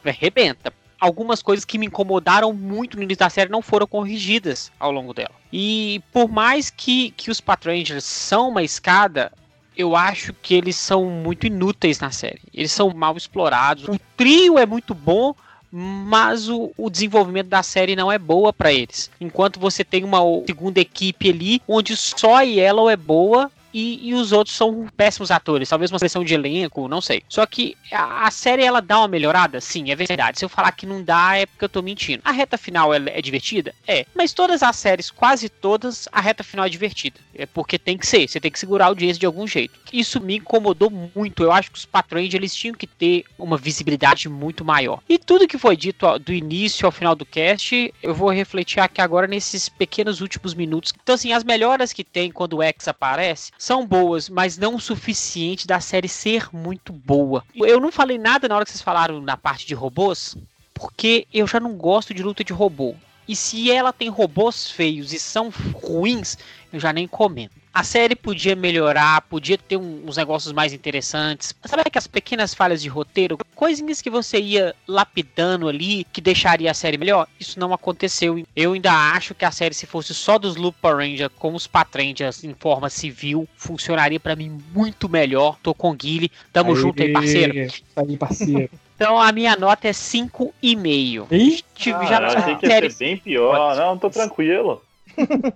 arrebenta. Algumas coisas que me incomodaram muito no início da série não foram corrigidas ao longo dela. E por mais que, que os Patrangers são uma escada, eu acho que eles são muito inúteis na série. Eles são mal explorados. O trio é muito bom, mas o, o desenvolvimento da série não é boa pra eles. Enquanto você tem uma segunda equipe ali, onde só a Yellow é boa. E, e os outros são péssimos atores, talvez uma seleção de elenco, não sei. Só que a, a série ela dá uma melhorada, sim, é verdade. Se eu falar que não dá, é porque eu tô mentindo. A reta final ela é divertida? É. Mas todas as séries, quase todas, a reta final é divertida. É porque tem que ser, você tem que segurar a audiência de algum jeito. Isso me incomodou muito. Eu acho que os patrões eles tinham que ter uma visibilidade muito maior. E tudo que foi dito ó, do início ao final do cast, eu vou refletir aqui agora nesses pequenos últimos minutos. Então, assim, as melhoras que tem quando o X aparece são boas, mas não o suficiente da série ser muito boa. Eu não falei nada na hora que vocês falaram na parte de robôs, porque eu já não gosto de luta de robô. E se ela tem robôs feios e são ruins, eu já nem comento. A série podia melhorar, podia ter um- uns negócios mais interessantes. Sabe aquelas pequenas falhas de roteiro? Coisinhas que você ia lapidando ali, que deixaria a série melhor? Isso não aconteceu. Eu ainda acho que a série, se fosse só dos Loop Power Ranger com os Patrangers em forma civil, funcionaria pra mim muito melhor. Tô com o Guile. Tamo junto aí, parceiro. Aí, parceiro. Então a minha nota é 5,5. Ih, Tive Ah, já eu achei que ia ser bem pior. Não, tô tranquilo.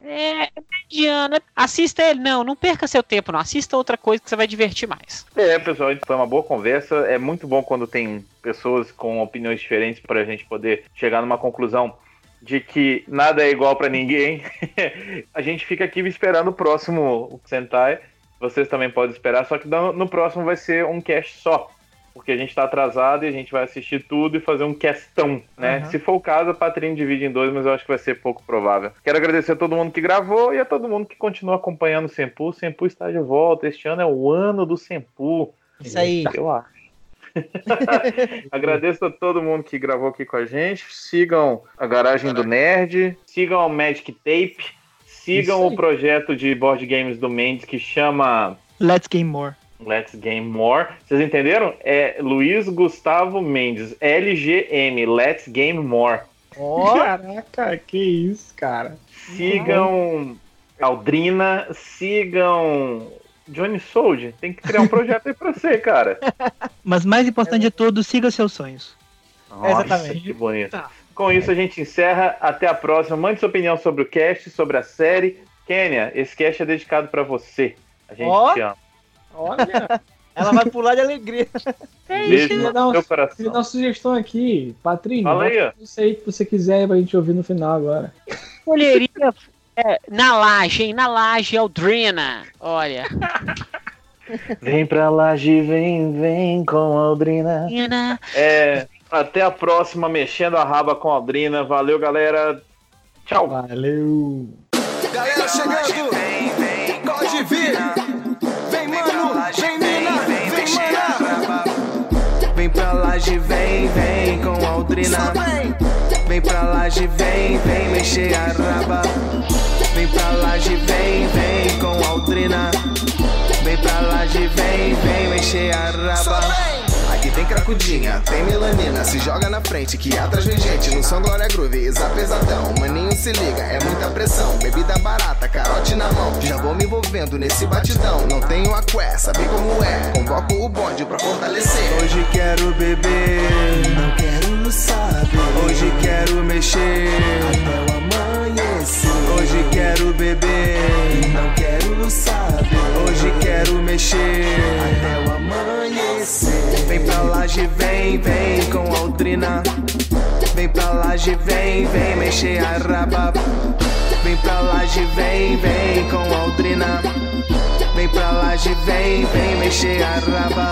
É, mediano. Assista ele, não, não perca seu tempo, não. Assista outra coisa que você vai divertir mais. É, pessoal, foi uma boa conversa. É muito bom quando tem pessoas com opiniões diferentes para a gente poder chegar numa conclusão de que nada é igual para ninguém. a gente fica aqui esperando o próximo Sentai. Vocês também podem esperar, só que no próximo vai ser um cast só. Porque a gente tá atrasado e a gente vai assistir tudo e fazer um castão, né? Uhum. Se for o caso, a Patrinho divide em dois, mas eu acho que vai ser pouco provável. Quero agradecer a todo mundo que gravou e a todo mundo que continua acompanhando o Sempu. O Sempu está de volta. Este ano é o ano do Sempu. Isso aí. Eu acho. Agradeço a todo mundo que gravou aqui com a gente. Sigam a Garagem do Nerd. Sigam o Magic Tape. Sigam o projeto de board games do Mendes que chama Let's Game More. Let's Game More. Vocês entenderam? É Luiz Gustavo Mendes. LGM. Let's Game More. Ó, Caraca, que isso, cara. Sigam Aldrina. Sigam Johnny Sold. Tem que criar um projeto aí pra você, cara. Mas mais importante de tudo, siga seus sonhos. Nossa, Exatamente. que bonito. Tá. Com isso, a gente encerra. Até a próxima. Mande sua opinião sobre o cast, sobre a série. Kênia, esse cast é dedicado pra você. A gente Ó. te ama. Olha, ela vai pular de alegria. É Beijo queria no dar um- queria dar uma sugestão aqui. Patrinho, Fala aí, isso aí que você quiser pra gente ouvir no final agora. Colheria é, na laje, hein? Na laje, Aldrina. Olha. Vem pra laje, vem, vem com a Aldrina. Aldrina. É, até a próxima, mexendo a raba com a Aldrina. Valeu, galera. Tchau. Valeu. Galera chegando, vem, com a Aldrina. Vem pra laje, vem, vem mexer a raba. Vem pra laje, vem, vem com a Aldrina. Vem pra laje, vem, vem mexer a raba. Tem cracudinha, tem melanina, se joga na frente que atrás vem gente. No som Glória Groove, exa pesadão. Maninho se liga, é muita pressão. Bebida barata, carote na mão. Já vou me envolvendo nesse batidão. Não tenho a qué, sabe como é? Convoco o bonde pra fortalecer. Hoje quero beber, não quero saber. Hoje quero mexer, até o amanhecer. Hoje quero beber, não quero saber. Hoje quero mexer, até o amanhecer. Vem pra laje, vem, vem com Aldrina. Vem pra laje, vem, vem mexer a raba. Vem pra laje, vem, vem com Aldrina. Vem pra laje, vem, vem mexer a raba.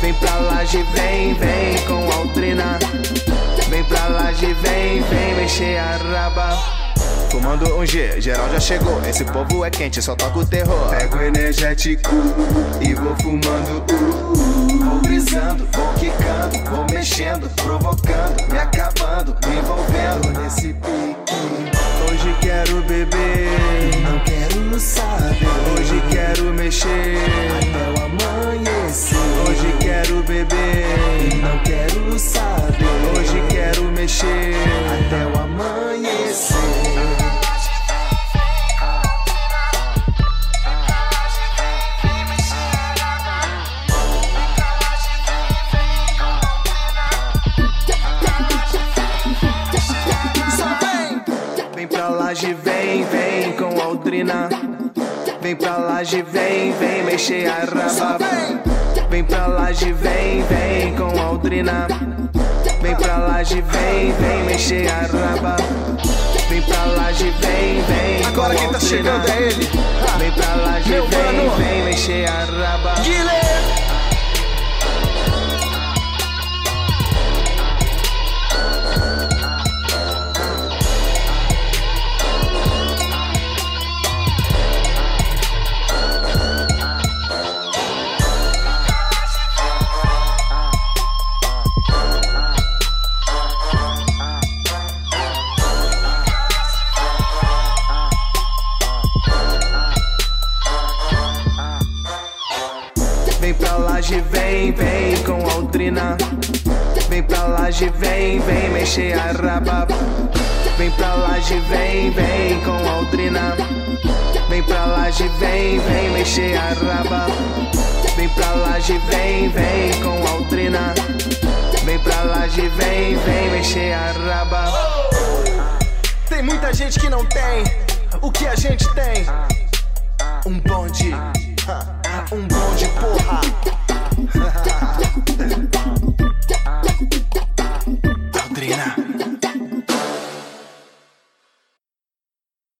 Vem pra laje, vem, vem com Aldrina. Vem pra laje, vem, vem mexer a raba. Fumando um G, geral já chegou. Esse povo é quente, só toca o terror. Pego energético e vou fumando. Uh, vou brisando, vou quicando, vou mexendo, provocando, me acabando, me envolvendo nesse pique. Hoje quero beber, não quero saber. Hoje quero mexer até o amanhecer. Hoje quero beber, não quero saber. Hoje quero mexer até o amanhecer. Laje, vem, vem com Aldrina. Vem pra laje, vem, vem mexer a raba. Vem pra laje, vem, vem com Aldrina. Vem pra laje, vem, vem mexer a raba. Vem pra laje, vem, vem. Agora quem tá chegando é ele. Vem pra laje, vem, vem mexer a raba. Guilherme! Laje, vem, vem mexer a raba. Vem pra laje, vem, vem com Aldrina. Vem pra laje, vem, vem mexer a raba. Vem pra laje, vem, vem com Aldrina. Vem pra laje, vem, vem mexer a raba. Tem muita gente que não tem o que a gente tem. Um bonde, um bonde, porra.